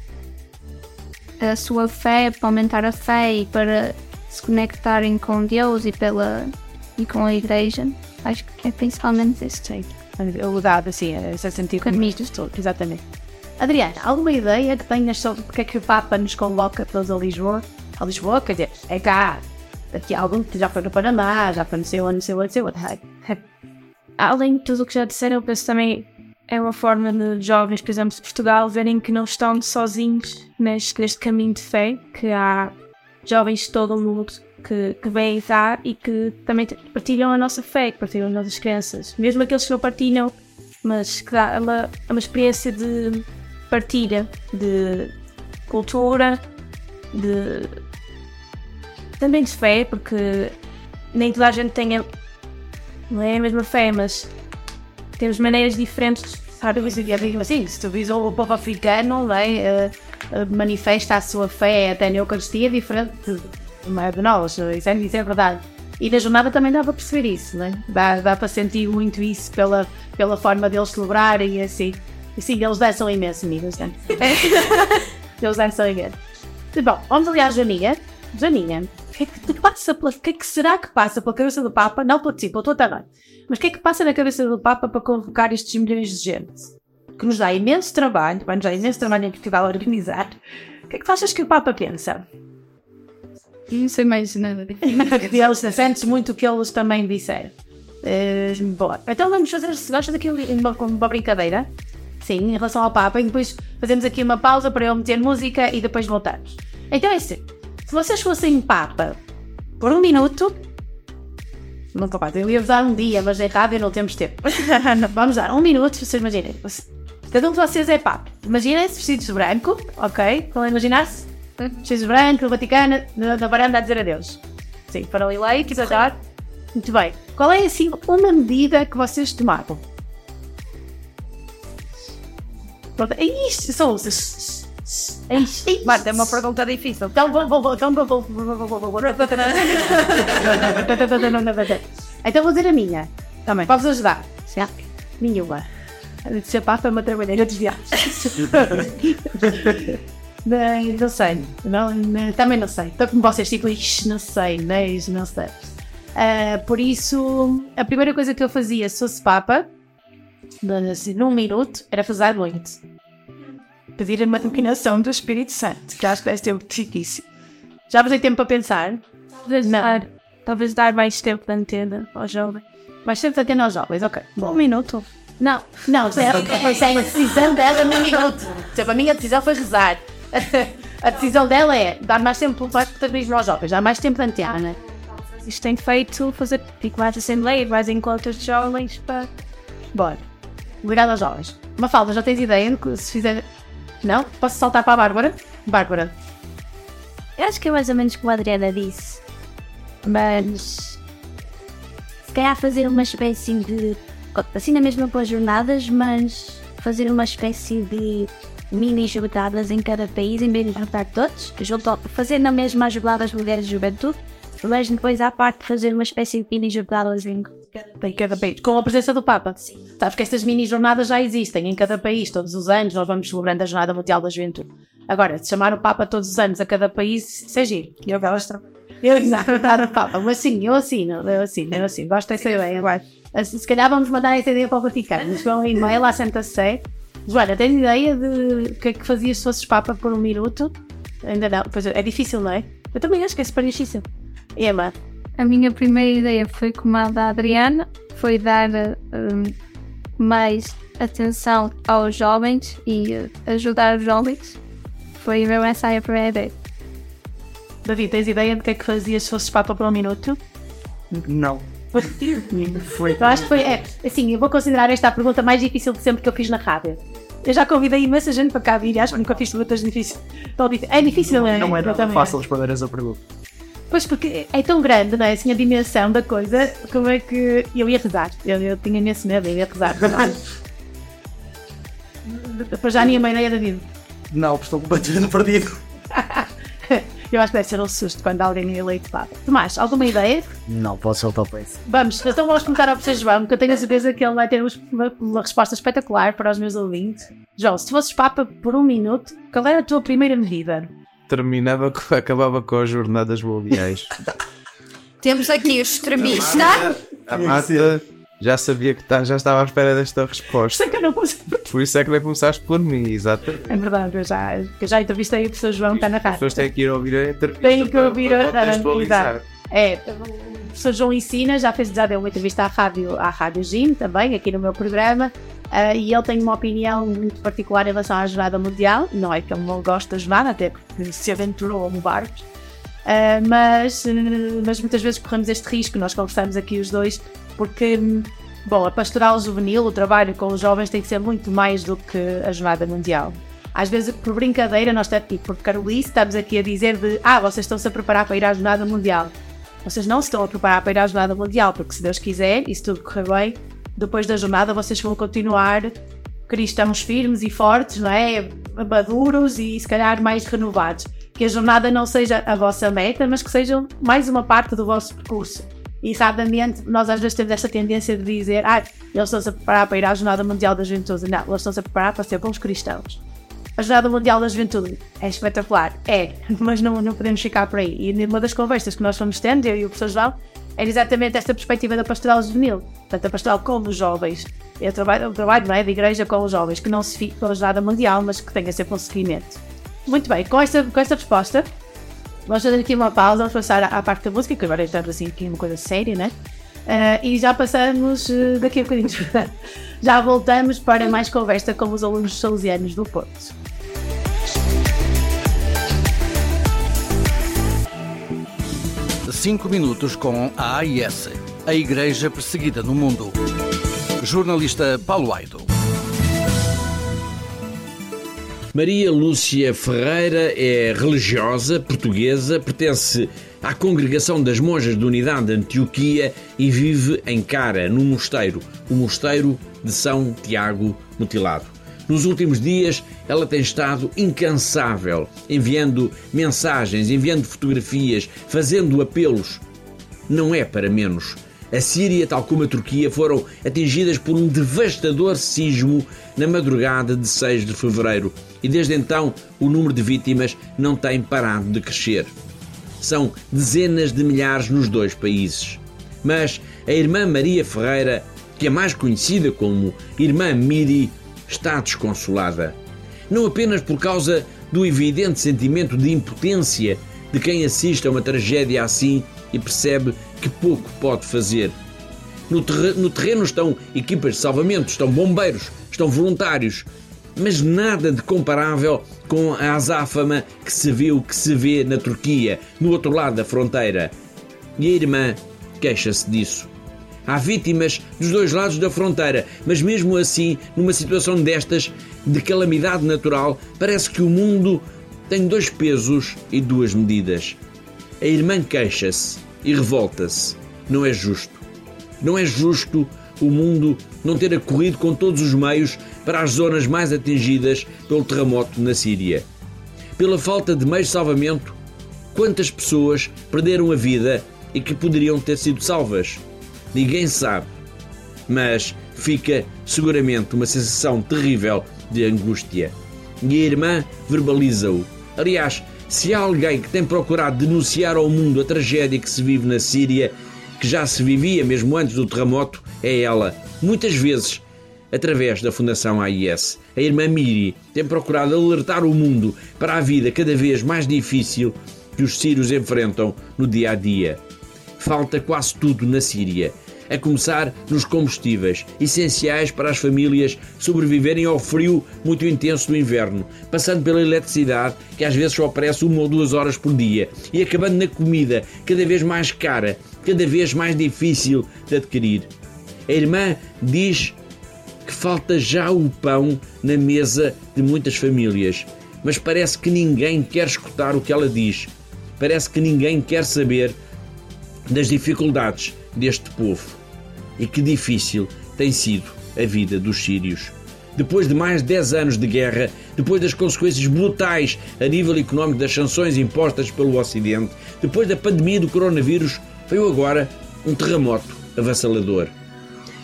a sua fé, para aumentar a fé e para se conectarem com Deus e, pela, e com a Igreja. Acho que é principalmente esse jeito. O legado, assim, esse sentido caminho exatamente. Adriana, alguma ideia que tenhas sobre porque é que o Papa nos convoca todos a Lisboa? A Lisboa, quer dizer, é cá. Daqui a algum que já foi no Panamá, já foi no seu ano, no seu ano, no seu ano. Além de tudo o que já disseram, eu penso também é uma forma de jovens, por exemplo, de Portugal, verem que não estão sozinhos neste, neste caminho de fé, que há jovens de todo o mundo que, que vêm cá e que também partilham a nossa fé, que partilham as nossas crenças. Mesmo aqueles que não partilham, mas que dá uma, uma experiência de partilha, de cultura, de também de fé, porque nem toda a gente tem a, não é a mesma fé, mas temos maneiras diferentes. Eu digo assim, se tu vis o povo africano, é? Eh, manifesta a sua fé até na Eucaristia diferente de, não é, de nós, isso é, isso é verdade. E na jornada também dá para perceber isso, não é? Dá, dá para sentir muito isso pela, pela forma deles celebrarem e assim. E sim, eles dançam imenso, meninas, não é? eles dançam imenso. Bom, vamos ali à Janinha. Janinha, o que é que passa pela, o que é que será que passa pela cabeça do Papa? Não pela ti, pela tua também. Mas o que é que passa na cabeça do Papa para convocar estes milhões de gente? Que nos dá imenso trabalho, vai nos dar imenso trabalho em Portugal a organizar. O que é que tu achas que o Papa pensa? Não sei mais nada. eles sentes muito o que eles também disseram. Eh, bom, então vamos fazer, se gostas aqui uma, uma brincadeira, sim, em relação ao Papa, e depois fazemos aqui uma pausa para eu meter música e depois voltamos. Então é assim, se vocês fossem Papa por um minuto, não capaz, eu ia-vos dar um dia, mas é rápido, não temos tempo. vamos dar um minuto, vocês imaginem. Cada um de vocês é Papa. Imaginem-se vestidos de branco, ok? Estão a imaginar-se? Vestidos de branco, no Vaticano, na, na varanda a dizer adeus. Sim, para o eleito, exato. Muito bem. Qual é, assim, uma medida que vocês tomaram? É os. É isto. Marta, é uma pergunta difícil. Então vou, vou, então vou, vou, vou, vou. Então vou dizer a minha. Também. Para vos ajudar. Sim. Nenhuma. De ser papa é uma trabalheira de. Não, não sei. Não, não, também não sei. Estou como vocês, tipo, "Ixi, não sei, não, é não sei. Ah, por isso, a primeira coisa que eu fazia se fosse Papa, assim, num minuto, era fazer a noite. Pedir a iluminação do Espírito Santo, que acho que deve ser muito difícil. Já vos dei tempo para pensar? Talvez dar, talvez dar mais tempo de antena aos jovens. Mais tempo de antena aos jovens, ok. Um minuto. Não, não, é a decisão dela no minuto. Tipo, a minha decisão foi rezar. A decisão dela é dar mais tempo para protagonismo aos jovens, dar mais tempo de antena. isto tem feito fazer tipo, mais assembleias, mais encontros de jovens para. Bora. Ligado aos jovens. Mafalda, já tens ideia de que se fizer. Não? Posso saltar para a Bárbara? Bárbara. Eu acho que é mais ou menos como a Adriana disse. Mas. Se calhar fazer uma espécie de. Assim na mesma com as jornadas, mas fazer uma espécie de mini jogadas em cada país, em vez de juntar todos. Juntar, fazer na mesma as jogadas mulheres de juventude, mas depois à parte fazer uma espécie de mini jogadas em Em cada país. Com a presença do Papa. Sim. Sabes que estas mini jornadas já existem em cada país, todos os anos, nós vamos celebrando a Jornada Mundial da Juventude. Agora, se chamar o Papa todos os anos a cada país, isso é giro. Eu gosto. Eu exato, o Papa. Mas sim, eu assino, eu assino, eu assino. Gosto dessa ideia. Assim, Se calhar vamos mandar essa ideia para o Vaticano. Nos vão um e-mail à Santa Sé. Joana, tens ideia de o que é que fazias se fosses Papa por um minuto? Ainda não. Pois é, é difícil, não é? Eu também acho que é super difícil. Emma, A minha primeira ideia foi como a da Adriana, foi dar hum, mais atenção aos jovens e eh, ajudar os jovens. Foi mesmo essa a primeira ideia. David, tens ideia de que é que fazias se fosses Papa por um minuto? Não. Foi. Eu acho que foi. É, assim, eu vou considerar esta a pergunta mais difícil de sempre que eu fiz na rádio. Eu já convidei imensa gente para cá vir e acho que nunca fiz perguntas difíceis. Tão difí- É difícil, é? Não é nada também fácil responder essa pergunta. Pois porque é tão grande, não é? Assim, a dimensão da coisa, como é que. Eu ia rezar. Eu, eu tinha nesse medo, eu ia rezar. Depois já nem a minha ideia da vida. Não, estou completamente perdido. Eu acho que deve ser um susto quando alguém é eleito Papa. Tomás, alguma ideia? Não, posso soltar para isso. Vamos, então vamos começar ao professor João, porque eu tenho a certeza que ele vai ter uma, uma resposta espetacular para os meus ouvintes. João, se fosses Papa por um minuto, qual era a tua primeira medida? Terminava, com- acabava com as jornadas mundiais. Temos aqui o extremista. A Marta já sabia que tá, já estava à espera desta resposta. Sei que eu não pus. Por isso é que vai começaste por mim, exatamente. É verdade, eu já, eu já entrevistei o professor João, está na As rádio. pessoas têm que ir ouvir a entrevista. Tenho que ouvir a. É, o professor João ensina, já fez já deu uma entrevista à rádio, à rádio Gym também, aqui no meu programa, ah, e ele tem uma opinião muito particular em relação à jornada mundial. Não é que ele não gosta da jornada, até porque se aventurou no barcos. Ah, mas, mas muitas vezes corremos este risco, nós conversamos aqui os dois, porque, bom, a pastoral juvenil, o trabalho com os jovens tem que ser muito mais do que a jornada mundial. Às vezes, por brincadeira, nós estamos, por carolice, estamos aqui a dizer de ah, vocês estão-se a preparar para ir à jornada mundial. Vocês não se estão a preparar para ir à jornada mundial, porque se Deus quiser, e se tudo correr bem, depois da jornada vocês vão continuar cristãos firmes e fortes, não é? Maduros e se calhar mais renovados. Que a jornada não seja a vossa meta, mas que seja mais uma parte do vosso percurso. E sabidamente, nós às vezes temos esta tendência de dizer, ah, eles estão-se a preparar para ir à Jornada Mundial da Juventude. Não, eles estão-se a preparar para ser bons cristãos. A Jornada Mundial da Juventude é espetacular, é, mas não, não podemos ficar por aí. E numa das conversas que nós fomos tendo, eu e o professor João, era exatamente esta perspectiva da pastoral juvenil. Portanto, a pastoral com os jovens. É o trabalho, o trabalho não é, de igreja com os jovens, que não se fique com a Jornada Mundial, mas que tenha sempre um seguimento. Muito bem, com esta, com esta resposta, vamos fazer aqui uma pausa, vamos passar à, à parte da música, que agora estamos assim aqui uma coisa séria, né? Ah, e já passamos eh, daqui a bocadinho. já voltamos para mais conversa com os alunos salesianos do Porto. Cinco minutos com a AIS, a Igreja Perseguida no Mundo. Jornalista Paulo Aido. Maria Lúcia Ferreira é religiosa portuguesa, pertence à Congregação das Monjas de Unidade de Antioquia e vive em Cara, num mosteiro, o Mosteiro de São Tiago Mutilado. Nos últimos dias, ela tem estado incansável, enviando mensagens, enviando fotografias, fazendo apelos. Não é para menos. A Síria, tal como a Turquia, foram atingidas por um devastador sismo na madrugada de 6 de fevereiro e desde então o número de vítimas não tem parado de crescer. São dezenas de milhares nos dois países. Mas a irmã Maria Ferreira, que é mais conhecida como Irmã Miri, está desconsolada. Não apenas por causa do evidente sentimento de impotência de quem assiste a uma tragédia assim e percebe que pouco pode fazer. No, terre- no terreno estão equipas de salvamento, estão bombeiros, estão voluntários, mas nada de comparável com a azáfama que se viu, que se vê na Turquia, no outro lado da fronteira. E a irmã queixa-se disso. Há vítimas dos dois lados da fronteira, mas mesmo assim, numa situação destas, de calamidade natural, parece que o mundo tem dois pesos e duas medidas. A irmã queixa-se e revolta-se. Não é justo. Não é justo o mundo não ter acorrido com todos os meios para as zonas mais atingidas pelo terremoto na Síria. Pela falta de meios de salvamento, quantas pessoas perderam a vida e que poderiam ter sido salvas? Ninguém sabe. Mas fica seguramente uma sensação terrível de angústia. E a irmã verbaliza-o. Aliás, se há alguém que tem procurado denunciar ao mundo a tragédia que se vive na Síria, que já se vivia mesmo antes do terremoto, é ela. Muitas vezes através da Fundação AIS. A irmã Miri tem procurado alertar o mundo para a vida cada vez mais difícil que os sírios enfrentam no dia a dia. Falta quase tudo na Síria, a começar nos combustíveis, essenciais para as famílias sobreviverem ao frio muito intenso do inverno, passando pela eletricidade, que às vezes só aparece uma ou duas horas por dia, e acabando na comida, cada vez mais cara, cada vez mais difícil de adquirir. A irmã diz que falta já o pão na mesa de muitas famílias, mas parece que ninguém quer escutar o que ela diz. Parece que ninguém quer saber das dificuldades deste povo. E que difícil tem sido a vida dos sírios. Depois de mais de 10 anos de guerra, depois das consequências brutais a nível económico das sanções impostas pelo Ocidente, depois da pandemia do coronavírus, veio agora um terremoto avassalador.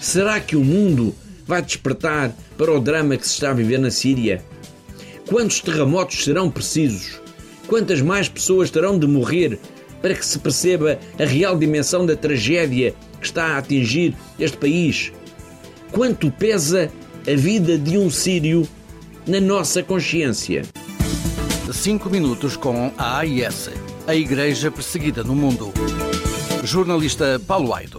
Será que o mundo vai despertar para o drama que se está a viver na Síria? Quantos terremotos serão precisos? Quantas mais pessoas terão de morrer para que se perceba a real dimensão da tragédia que está a atingir este país? Quanto pesa a vida de um sírio na nossa consciência? Cinco minutos com a AIS, a Igreja Perseguida no Mundo. Jornalista Paulo Aido.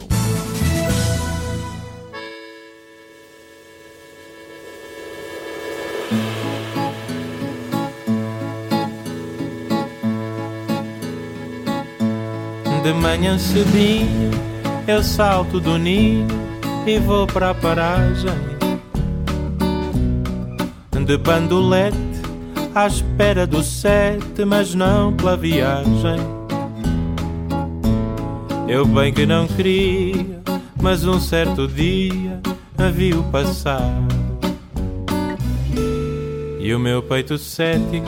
De manhã cedinho eu salto do ninho e vou para a paragem. De bandolete à espera do sete, mas não pela viagem. Eu bem que não queria, mas um certo dia a viu passar. E o meu peito cético,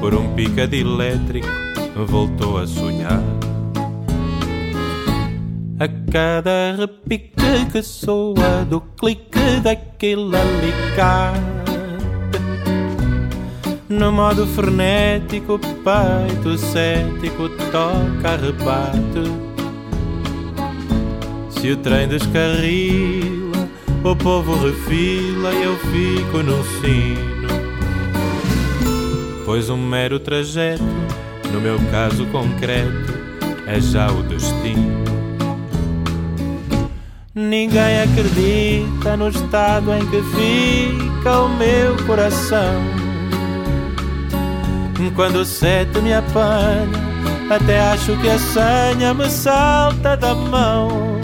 por um picado elétrico, voltou a sonhar a cada repique que soa do clique daquele alicate. No modo frenético, peito cético toca rebate. Se o trem descarrila, o povo refila e eu fico no sino. Pois um mero trajeto, no meu caso concreto, é já o destino Ninguém acredita no estado em que fica o meu coração. Quando o sete me apanha, até acho que a senha me salta da mão.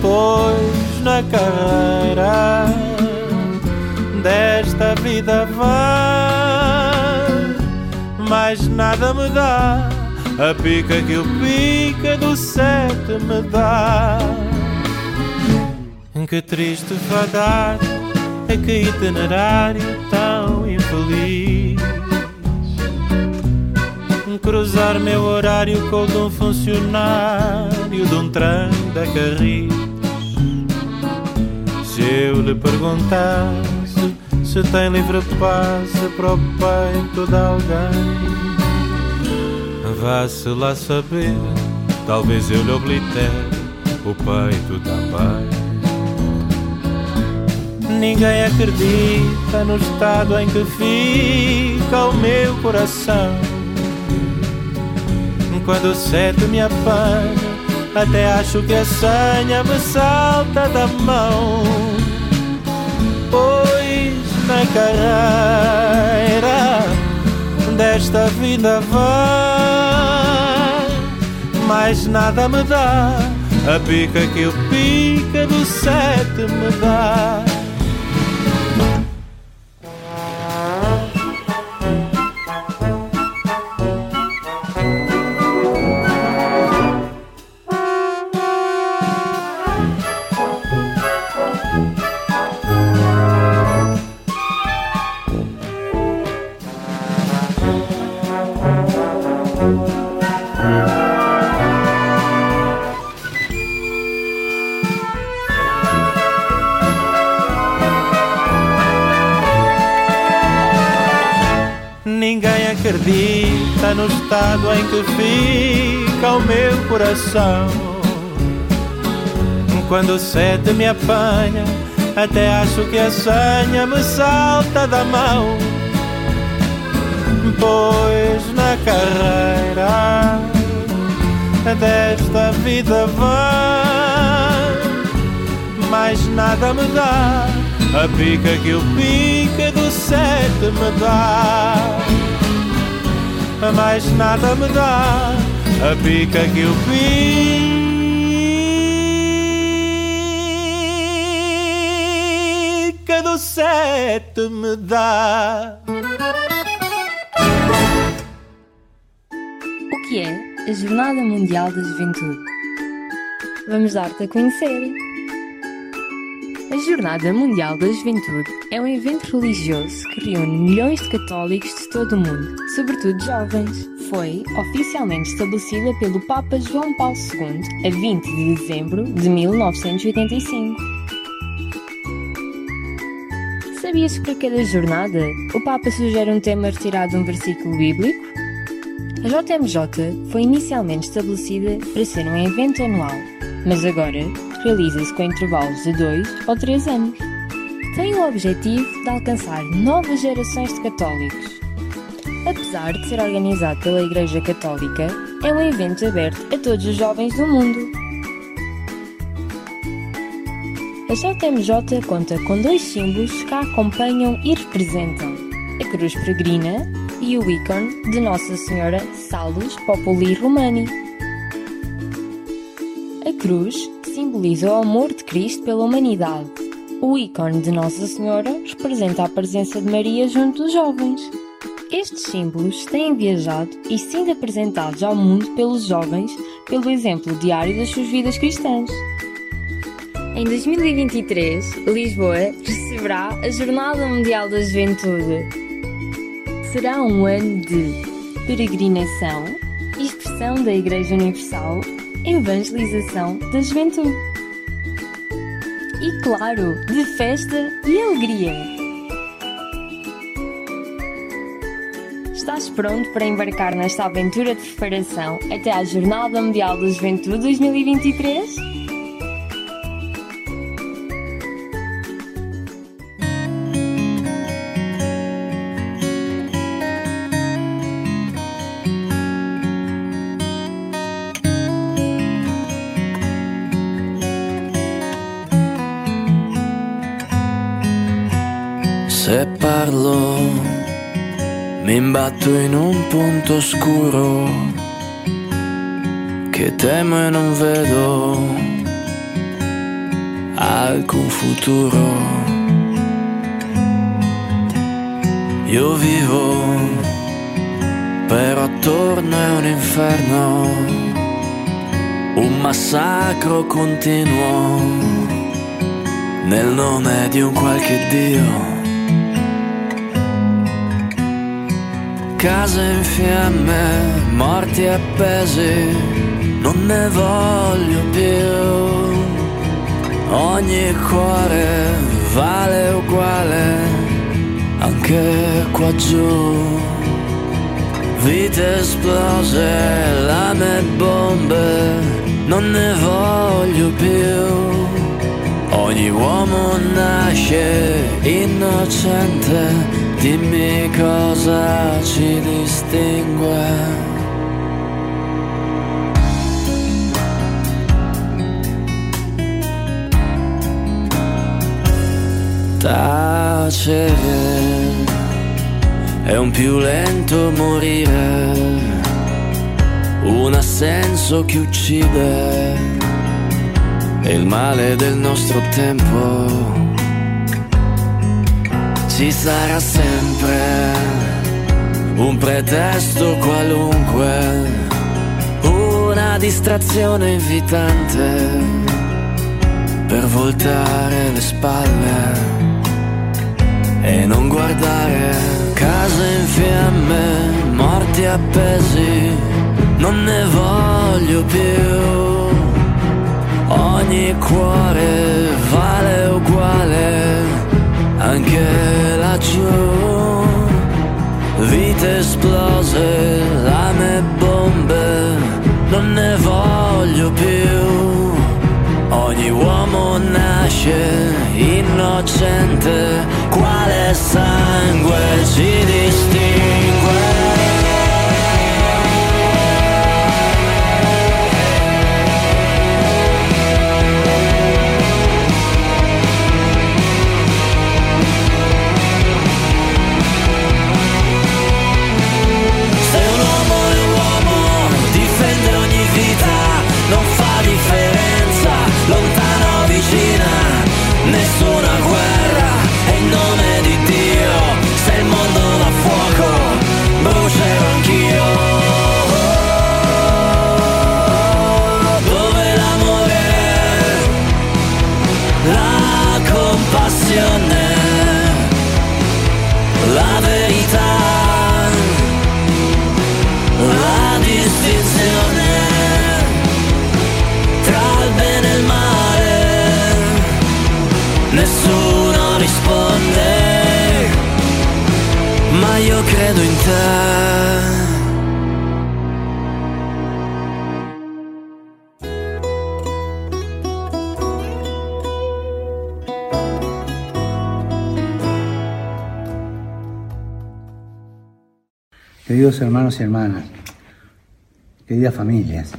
Pois na carreira desta vida vai, mais nada me dá a pica que o pica do sete me dá. Que triste fadar é que itinerário tão infeliz. Cruzar meu horário com o de um funcionário de um trem da Carris. Se eu lhe perguntasse se tem livre passe para o peito de alguém. Vá-se lá saber, talvez eu lhe oblitere o peito também. Ninguém acredita no estado em que fica o meu coração. Quando o sete me apanha, até acho que a senha me salta da mão. Pois na carreira desta vida vai mais nada me dá a pica que o pica do sete me dá. Estado em que fica o meu coração. Quando sete me apanha, até acho que a senha me salta da mão. Pois na carreira desta vida vã, mais nada me dá a pica que o pica do sete me dá. Mais nada me dá a pica que o pica do sete me dá. O que é a Jornada Mundial da Juventude? Vamos dar-te a conhecer. Jornada Mundial da Juventude é um evento religioso que reúne milhões de católicos de todo o mundo, sobretudo jovens. Foi oficialmente estabelecida pelo Papa João Paulo II a 20 de dezembro de 1985. Sabias que para cada jornada o Papa sugere um tema retirado de um versículo bíblico? A JMJ foi inicialmente estabelecida para ser um evento anual, mas agora realiza-se com intervalos de 2 ou 3 anos. Tem o objetivo de alcançar novas gerações de católicos. Apesar de ser organizado pela Igreja Católica, é um evento aberto a todos os jovens do mundo. A JMJ conta com dois símbolos que a acompanham e representam: a cruz peregrina e o ícone de Nossa Senhora Salus Populi Romani. A cruz simboliza o amor de Cristo pela humanidade. O ícone de Nossa Senhora representa a presença de Maria junto dos jovens. Estes símbolos têm viajado e sido apresentados ao mundo pelos jovens pelo exemplo diário das suas vidas cristãs. Em 2023, Lisboa receberá a Jornada Mundial da Juventude. Será um ano de peregrinação, expressão da Igreja Universal, evangelização da juventude. E claro, de festa e alegria. Estás pronto para embarcar nesta aventura de preparação até à Jornada Mundial da Juventude 2023? Se parlo, mi imbatto in un punto oscuro che temo e non vedo alcun futuro. Io vivo, però attorno è un inferno, un massacro continuo nel nome di un qualche Dio. Case in fiamme, morti appesi, non ne voglio più. Ogni cuore vale uguale, anche qua giù. Vite esplose, lame e bombe, non ne voglio più. Ogni uomo nasce innocente, dimmi cosa ci distingue. Tacere è un più lento morire, un assenso che uccide e il male del nostro tempo. Ci sarà sempre un pretesto qualunque, una distrazione invitante per voltare le spalle e non guardare case in fiamme, morti appesi, non ne voglio più. Ogni cuore vale uguale, anche laggiù. Vite esplose, lame e bombe, non ne voglio più. Ogni uomo nasce innocente, quale sangue ci distingue? Queridos hermanos y hermanas, queridas familias,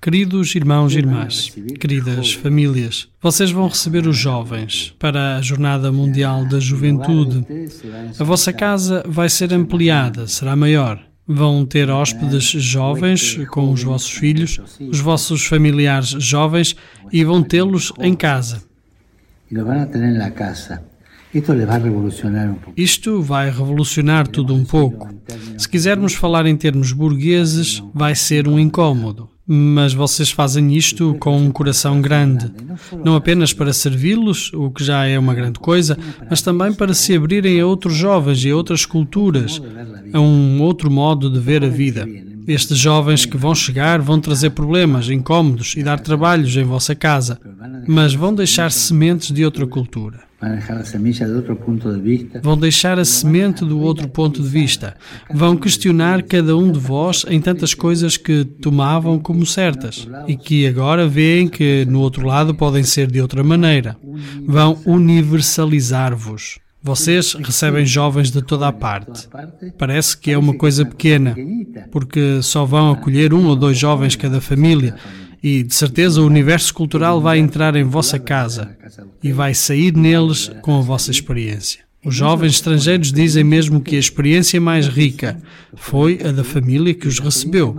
Queridos irmãos e irmãs, queridas famílias, vocês vão receber os jovens para a Jornada Mundial da Juventude. A vossa casa vai ser ampliada, será maior. Vão ter hóspedes jovens com os vossos filhos, os vossos familiares jovens e vão tê-los em casa. a tener en la casa. Isto vai revolucionar tudo um pouco. Se quisermos falar em termos burgueses, vai ser um incômodo. Mas vocês fazem isto com um coração grande, não apenas para servi-los, o que já é uma grande coisa, mas também para se abrirem a outros jovens e a outras culturas, a um outro modo de ver a vida. Estes jovens que vão chegar vão trazer problemas, incômodos e dar trabalhos em vossa casa, mas vão deixar sementes de outra cultura. Vão deixar a semente do outro ponto de vista. Vão questionar cada um de vós em tantas coisas que tomavam como certas e que agora veem que no outro lado podem ser de outra maneira. Vão universalizar-vos. Vocês recebem jovens de toda a parte. Parece que é uma coisa pequena, porque só vão acolher um ou dois jovens cada família. E de certeza o universo cultural vai entrar em vossa casa e vai sair neles com a vossa experiência. Os jovens estrangeiros dizem mesmo que a experiência mais rica foi a da família que os recebeu.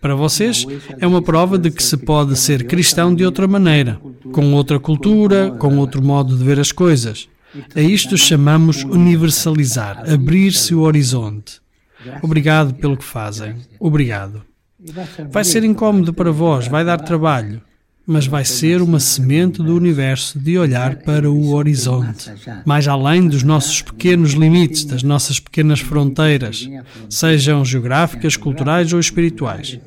Para vocês, é uma prova de que se pode ser cristão de outra maneira, com outra cultura, com outro modo de ver as coisas. A isto chamamos universalizar, abrir-se o horizonte. Obrigado pelo que fazem. Obrigado. Vai ser incómodo para vós, vai dar trabalho, mas vai ser uma semente do universo de olhar para o horizonte, mais além dos nossos pequenos limites, das nossas pequenas fronteiras, sejam geográficas, culturais ou espirituais.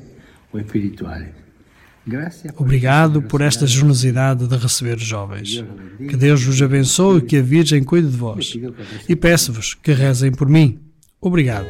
Obrigado por esta generosidade de receber os jovens. Que Deus vos abençoe e que a Virgem cuide de vós. E peço-vos que rezem por mim. Obrigado.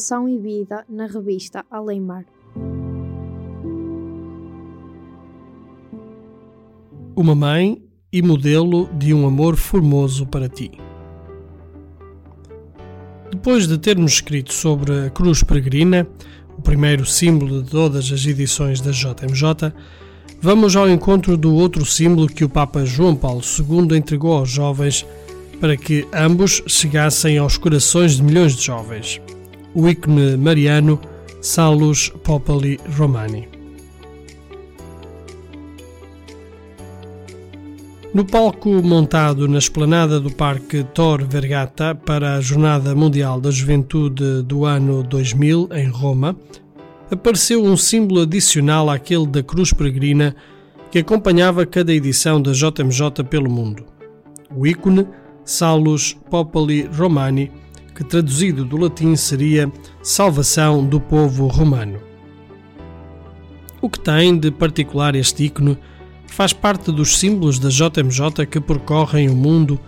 E Vida na revista Além Mar. Uma mãe e modelo de um amor formoso para ti. Depois de termos escrito sobre a cruz peregrina, o primeiro símbolo de todas as edições da JMJ, vamos ao encontro do outro símbolo que o Papa João Paulo II entregou aos jovens para que ambos chegassem aos corações de milhões de jovens, o ícone mariano Salus Populi Romani. No palco montado na esplanada do Parque Tor Vergata para a Jornada Mundial da Juventude do ano 2000 em Roma, apareceu um símbolo adicional àquele da cruz peregrina que acompanhava cada edição da JMJ pelo mundo. O ícone Salus Populi Romani, que traduzido do latim seria Salvação do povo romano. O que tem de particular este ícone faz parte dos símbolos da JMJ que percorrem o mundo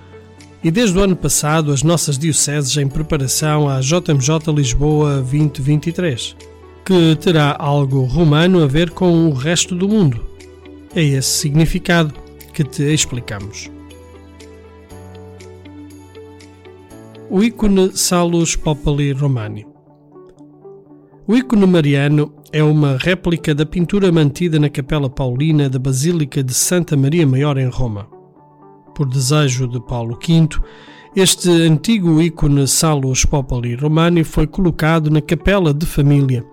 e desde o ano passado as nossas dioceses em preparação à JMJ Lisboa 2023, que terá algo romano a ver com o resto do mundo. É esse significado que te explicamos. O ícone Salus Populi Romani. O ícone mariano é uma réplica da pintura mantida na Capela Paulina da Basílica de Santa Maria Maior em Roma. Por desejo de Paulo V, este antigo ícone Salus Populi Romani foi colocado na Capela de Família,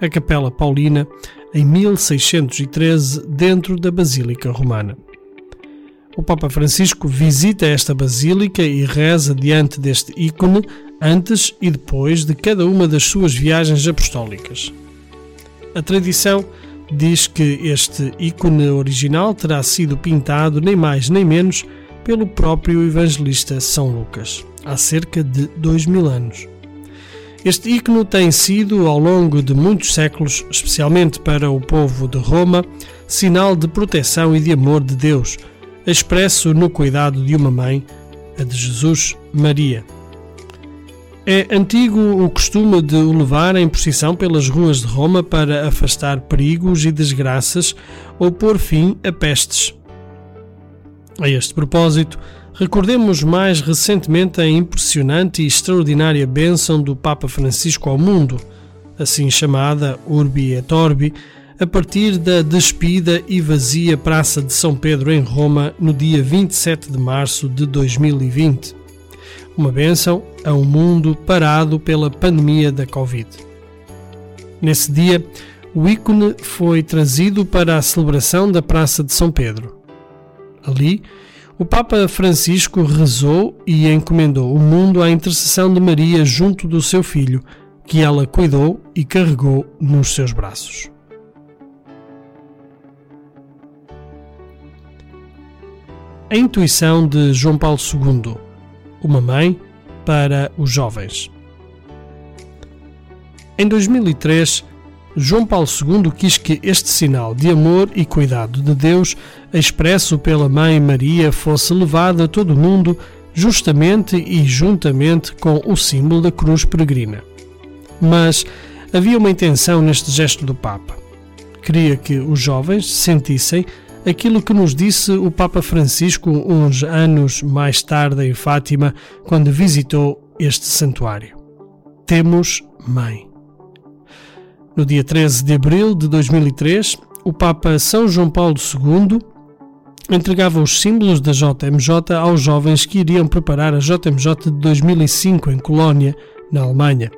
a Capela Paulina, em 1613, dentro da Basílica Romana. O Papa Francisco visita esta basílica e reza diante deste ícone antes e depois de cada uma das suas viagens apostólicas. A tradição diz que este ícone original terá sido pintado nem mais nem menos pelo próprio evangelista São Lucas, há cerca de dois mil anos. Este ícone tem sido, ao longo de muitos séculos, especialmente para o povo de Roma, sinal de proteção e de amor de Deus, expresso no cuidado de uma mãe, a de Jesus Maria. É antigo o costume de o levar em procissão pelas ruas de Roma para afastar perigos e desgraças ou pôr fim a pestes. A este propósito, recordemos mais recentemente a impressionante e extraordinária bênção do Papa Francisco ao mundo, assim chamada Urbi et Orbi, a partir da despida e vazia Praça de São Pedro em Roma no dia 27 de março de 2020. Uma bênção a um mundo parado pela pandemia da Covid. Nesse dia, o ícone foi trazido para a celebração da Praça de São Pedro. Ali, o Papa Francisco rezou e encomendou o mundo à intercessão de Maria junto do seu filho, que ela cuidou e carregou nos seus braços. A intuição de João Paulo II, uma mãe para os jovens. Em 2003, João Paulo II quis que este sinal de amor e cuidado de Deus, expresso pela Mãe Maria, fosse levado a todo o mundo, justamente e juntamente com o símbolo da cruz peregrina. Mas havia uma intenção neste gesto do Papa. Queria que os jovens sentissem aquilo que nos disse o Papa Francisco uns anos mais tarde em Fátima, quando visitou este santuário. Temos mãe. No dia 13 de abril de 2003, o Papa São João Paulo II entregava os símbolos da JMJ aos jovens que iriam preparar a JMJ de 2005 em Colónia, na Alemanha.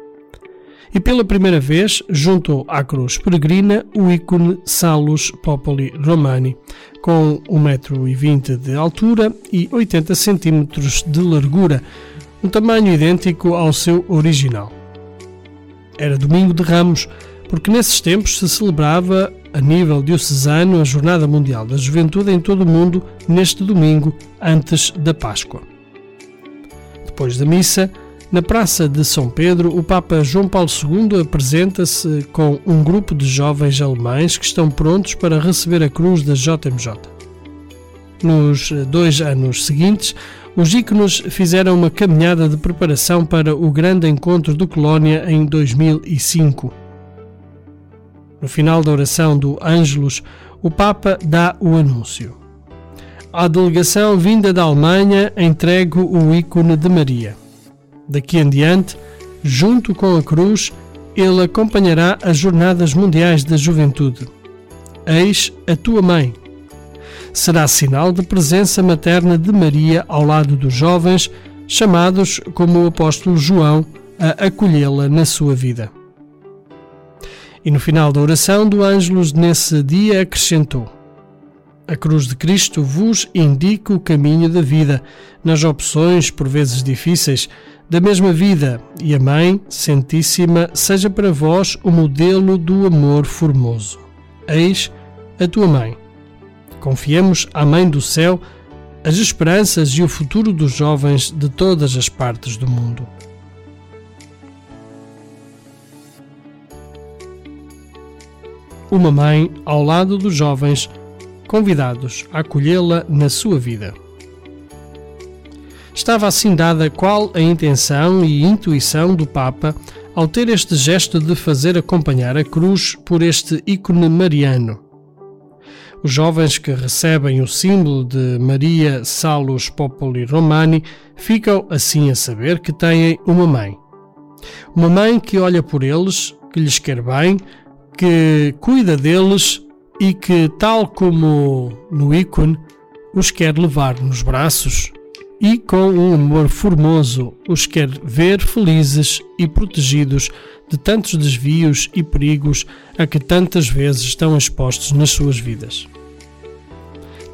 E pela primeira vez juntou à cruz peregrina o ícone Salus Popoli Romani, com 1,20m de altura e 80 cm de largura, um tamanho idêntico ao seu original. Era domingo de Ramos, porque nesses tempos se celebrava a nível diocesano a Jornada Mundial da Juventude em todo o mundo neste domingo antes da Páscoa. Depois da missa, na Praça de São Pedro, o Papa João Paulo II apresenta-se com um grupo de jovens alemães que estão prontos para receber a cruz da JMJ. Nos dois anos seguintes, os íconos fizeram uma caminhada de preparação para o grande encontro do Colónia em 2005. No final da oração do Ângelus, o Papa dá o anúncio. À delegação vinda da Alemanha entrego o ícone de Maria. Daqui em diante, junto com a cruz, ele acompanhará as Jornadas Mundiais da Juventude. Eis a tua mãe. Será sinal de presença materna de Maria ao lado dos jovens, chamados, como o apóstolo João, a acolhê-la na sua vida. E no final da oração do Ângelus, nesse dia, acrescentou: A cruz de Cristo vos indica o caminho da vida, nas opções, por vezes difíceis, da mesma vida, e a Mãe Santíssima seja para vós o modelo do amor formoso. Eis a tua Mãe. Confiemos à Mãe do Céu as esperanças e o futuro dos jovens de todas as partes do mundo. Uma mãe ao lado dos jovens, convidados a acolhê-la na sua vida. Estava assim dada qual a intenção e intuição do Papa ao ter este gesto de fazer acompanhar a cruz por este ícone mariano. Os jovens que recebem o símbolo de Maria Salus Populi Romani ficam assim a saber que têm uma mãe. Uma mãe que olha por eles, que lhes quer bem, que cuida deles e que, tal como no ícone, os quer levar nos braços e, com um amor formoso, os quer ver felizes e protegidos de tantos desvios e perigos a que tantas vezes estão expostos nas suas vidas.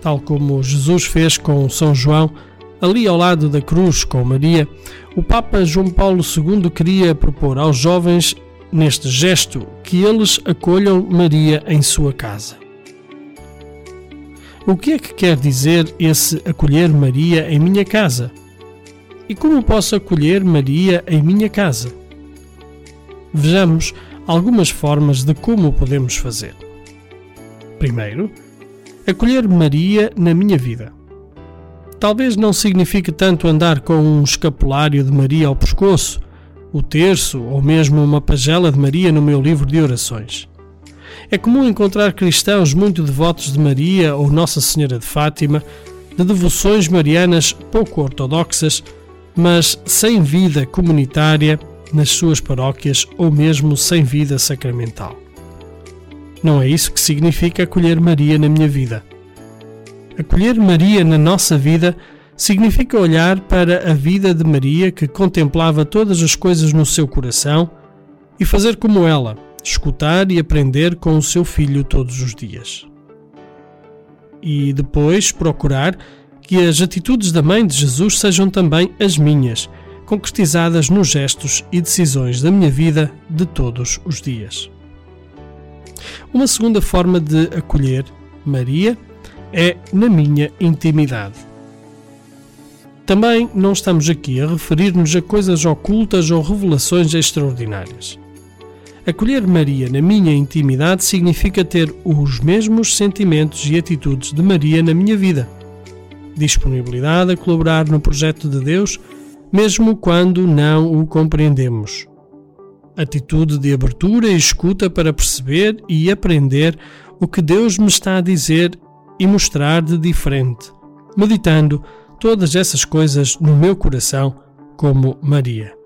Tal como Jesus fez com São João, ali ao lado da cruz com Maria, o Papa João Paulo II queria propor aos jovens neste gesto, que eles acolham Maria em sua casa. O que é que quer dizer esse acolher Maria em minha casa? E como posso acolher Maria em minha casa? Vejamos algumas formas de como podemos fazer. Primeiro, acolher Maria na minha vida. Talvez não signifique tanto andar com um escapulário de Maria ao pescoço, o terço ou mesmo uma pagela de Maria no meu livro de orações. É comum encontrar cristãos muito devotos de Maria ou Nossa Senhora de Fátima, de devoções marianas pouco ortodoxas, mas sem vida comunitária nas suas paróquias ou mesmo sem vida sacramental. Não é isso que significa acolher Maria na minha vida. Acolher Maria na nossa vida significa olhar para a vida de Maria que contemplava todas as coisas no seu coração e fazer como ela, escutar e aprender com o seu filho todos os dias. E depois procurar que as atitudes da mãe de Jesus sejam também as minhas, concretizadas nos gestos e decisões da minha vida de todos os dias. Uma segunda forma de acolher Maria é na minha intimidade. Também não estamos aqui a referir-nos a coisas ocultas ou revelações extraordinárias. Acolher Maria na minha intimidade significa ter os mesmos sentimentos e atitudes de Maria na minha vida. Disponibilidade a colaborar no projeto de Deus, mesmo quando não o compreendemos. Atitude de abertura e escuta para perceber e aprender o que Deus me está a dizer e mostrar de diferente, meditando todas essas coisas no meu coração, como Maria.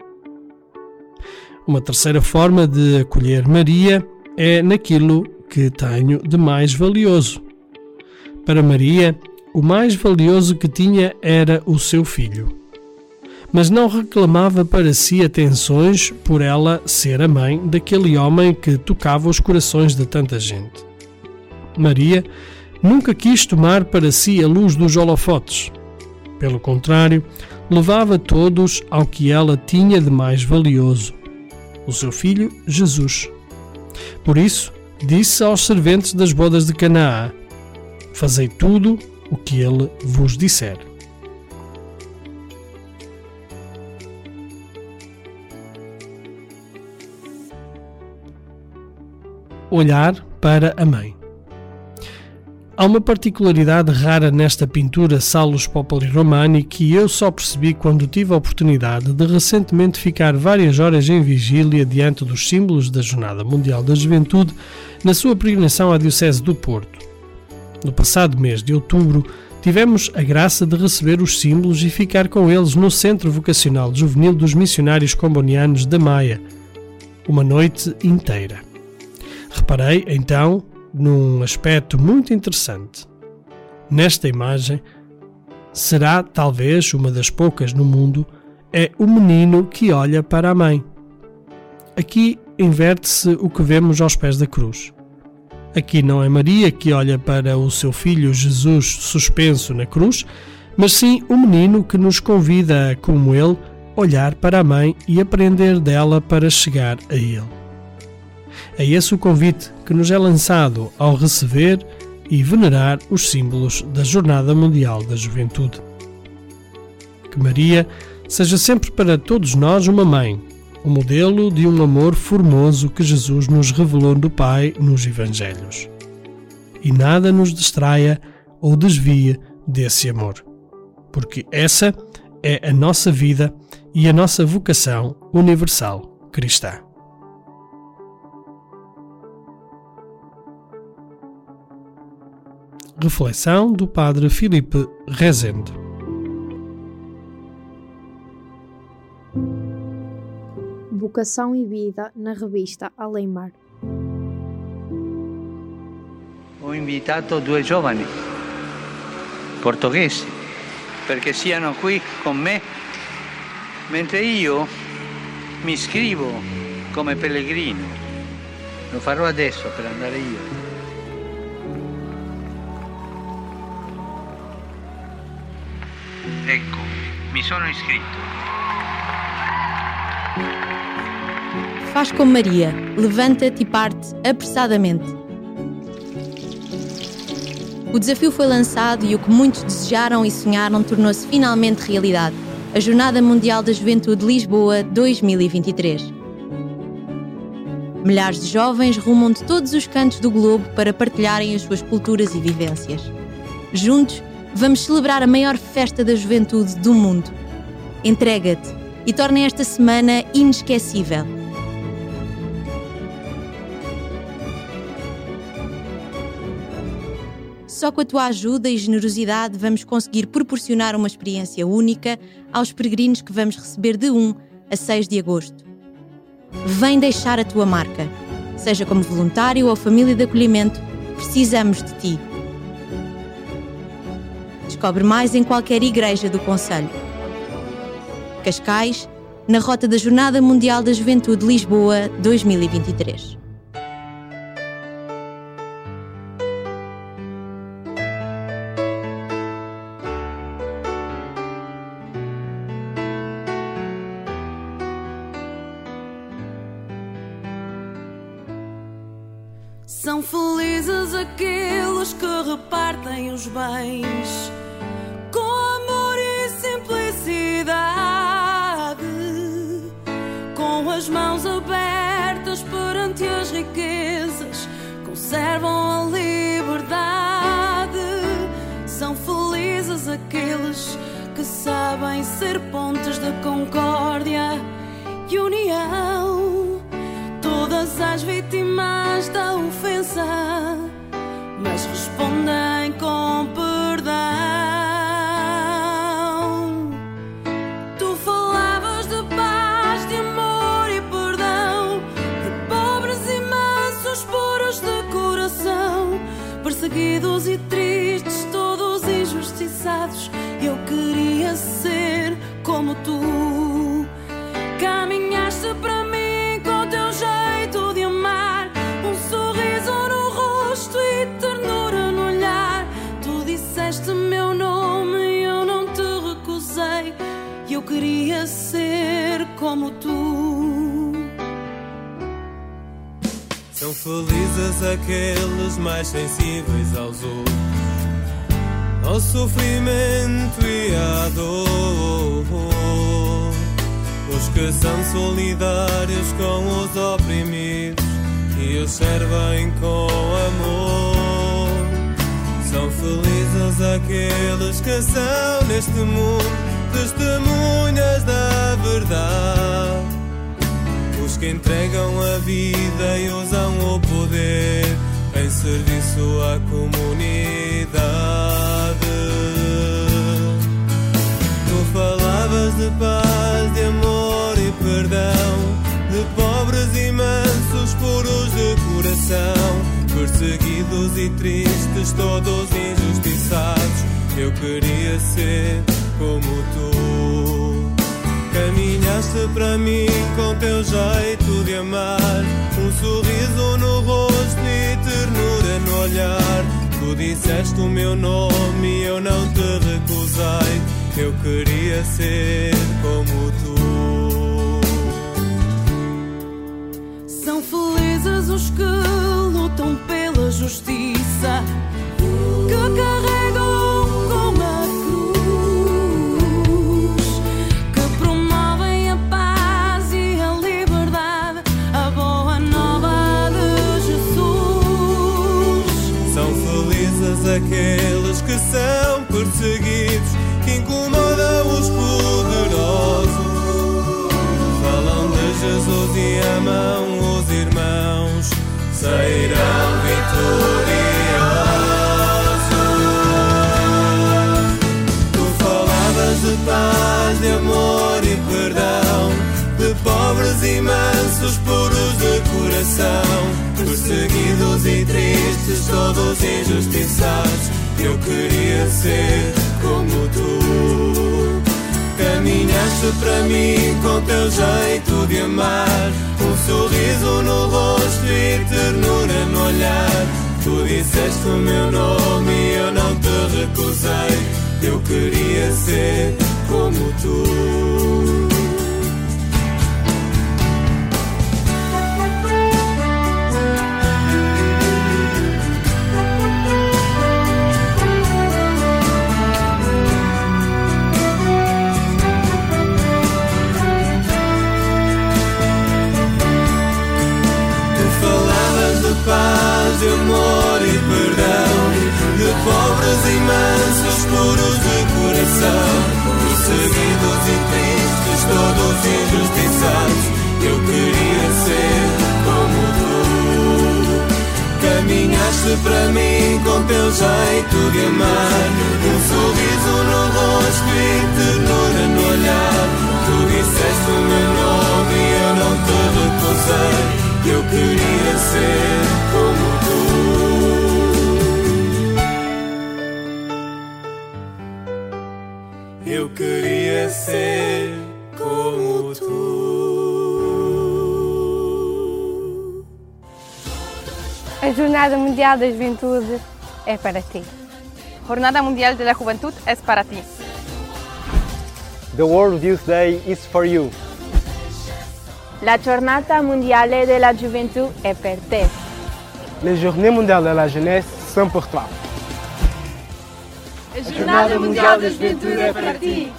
Uma terceira forma de acolher Maria é naquilo que tenho de mais valioso. Para Maria, o mais valioso que tinha era o seu filho. Mas não reclamava para si atenções por ela ser a mãe daquele homem que tocava os corações de tanta gente. Maria nunca quis tomar para si a luz dos holofotes. Pelo contrário, levava todos ao que ela tinha de mais valioso, o seu filho Jesus. Por isso, disse aos serventes das bodas de Canaã: Fazei tudo o que ele vos disser. Olhar para a mãe. Há uma particularidade rara nesta pintura Salus Popoli Romani que eu só percebi quando tive a oportunidade de recentemente ficar várias horas em vigília diante dos símbolos da Jornada Mundial da Juventude na sua peregrinação à Diocese do Porto. No passado mês de outubro, tivemos a graça de receber os símbolos e ficar com eles no Centro Vocacional Juvenil dos Missionários Combonianos da Maia, uma noite inteira. Reparei, então, num aspecto muito interessante. Nesta imagem, será talvez uma das poucas no mundo, é o menino que olha para a mãe. Aqui inverte-se o que vemos aos pés da cruz. Aqui não é Maria que olha para o seu filho Jesus suspenso na cruz, mas sim o menino que nos convida a, como ele, olhar para a mãe e aprender dela para chegar a ele. É esse o convite que nos é lançado ao receber e venerar os símbolos da Jornada Mundial da Juventude. Que Maria seja sempre para todos nós uma mãe, o um modelo de um amor formoso que Jesus nos revelou do Pai nos Evangelhos. E nada nos distraia ou desvie desse amor, porque essa é a nossa vida e a nossa vocação universal cristã. Reflexão do Padre Filipe Rezende. Vocação e Vida na revista Além Mar. Ho invitato due giovani portoghesi perché siano qui con me mentre io mi iscrivo come pellegrino. Lo farò adesso per andare io. Ecco, mi sono iscritto. Faz como Maria, levanta-te e parte apressadamente. O desafio foi lançado e o que muitos desejaram e sonharam tornou-se finalmente realidade. A Jornada Mundial da Juventude Lisboa 2023. Milhares de jovens rumam de todos os cantos do globo para partilharem as suas culturas e vivências. Juntos, vamos celebrar a maior festa da juventude do mundo. Entrega-te e torna esta semana inesquecível. Só com a tua ajuda e generosidade vamos conseguir proporcionar uma experiência única aos peregrinos que vamos receber de 1 a 6 de agosto. Vem deixar a tua marca. Seja como voluntário ou família de acolhimento, precisamos de ti. Descobre mais em qualquer igreja do Conselho. Cascais, na rota da Jornada Mundial da Juventude Lisboa 2023. São felizes aqueles que repartem os bens ser pontes de concórdia e união. Todas as vítimas da ofensa, mas respondem com perdão. Tu falavas de paz, de amor e perdão, de pobres mansos, puros de coração, perseguidos e tristes, todos injustiçados. Eu queria ser como tu. Caminhaste para mim com teu jeito de amar, um sorriso no rosto e ternura no olhar. Tu disseste meu nome e eu não te recusei. Eu queria ser como tu. São felizes aqueles mais sensíveis aos outros, ao sofrimento e à dor. Os que são solidários com os oprimidos e os servem com amor. São felizes aqueles que são neste mundo testemunhas da verdade. Os que entregam a vida e usam o poder em serviço à comunidade. Falavas de paz, de amor e perdão, de pobres e mansos, puros de coração, perseguidos e tristes, todos injustiçados. Eu queria ser como tu. Caminhaste para mim com teu jeito de amar, um sorriso no rosto e ternura no olhar. Tu disseste o meu nome e eu não te recusei. Eu queria ser como tu. São felizes os que lutam pela justiça, que Amam os irmãos, sairão vitoriosos. Tu falavas de paz, de amor e perdão, de pobres e mansos, puros de coração, perseguidos e tristes, todos injustiçados. Eu queria ser como tu. Caminhaste para mim com teu jeito de amar, um sorriso no rosto e ternura no olhar. Tu disseste o meu nome e eu não te recusei. Eu queria ser como tu. de amor e perdão, de pobres imensos puros de coração, perseguidos e tristes, todos injustiçados. Eu queria ser como tu. Caminhaste para mim com teu jeito de amar, um sorriso no rosto e ternura no olhar. Tu disseste o meu nome e eu não te recusei. Eu queria ser. Ser como tu. A Jornada Mundial da Juventude é para ti. Jornada Mundial de la Juventud es para ti. The World Youth Day is for you. La Jornada Mondiale de la Juventud est per te. Les Journées mondiales de la jeunesse sont pour toi. A Jornada Mundial da Juventude é para ti.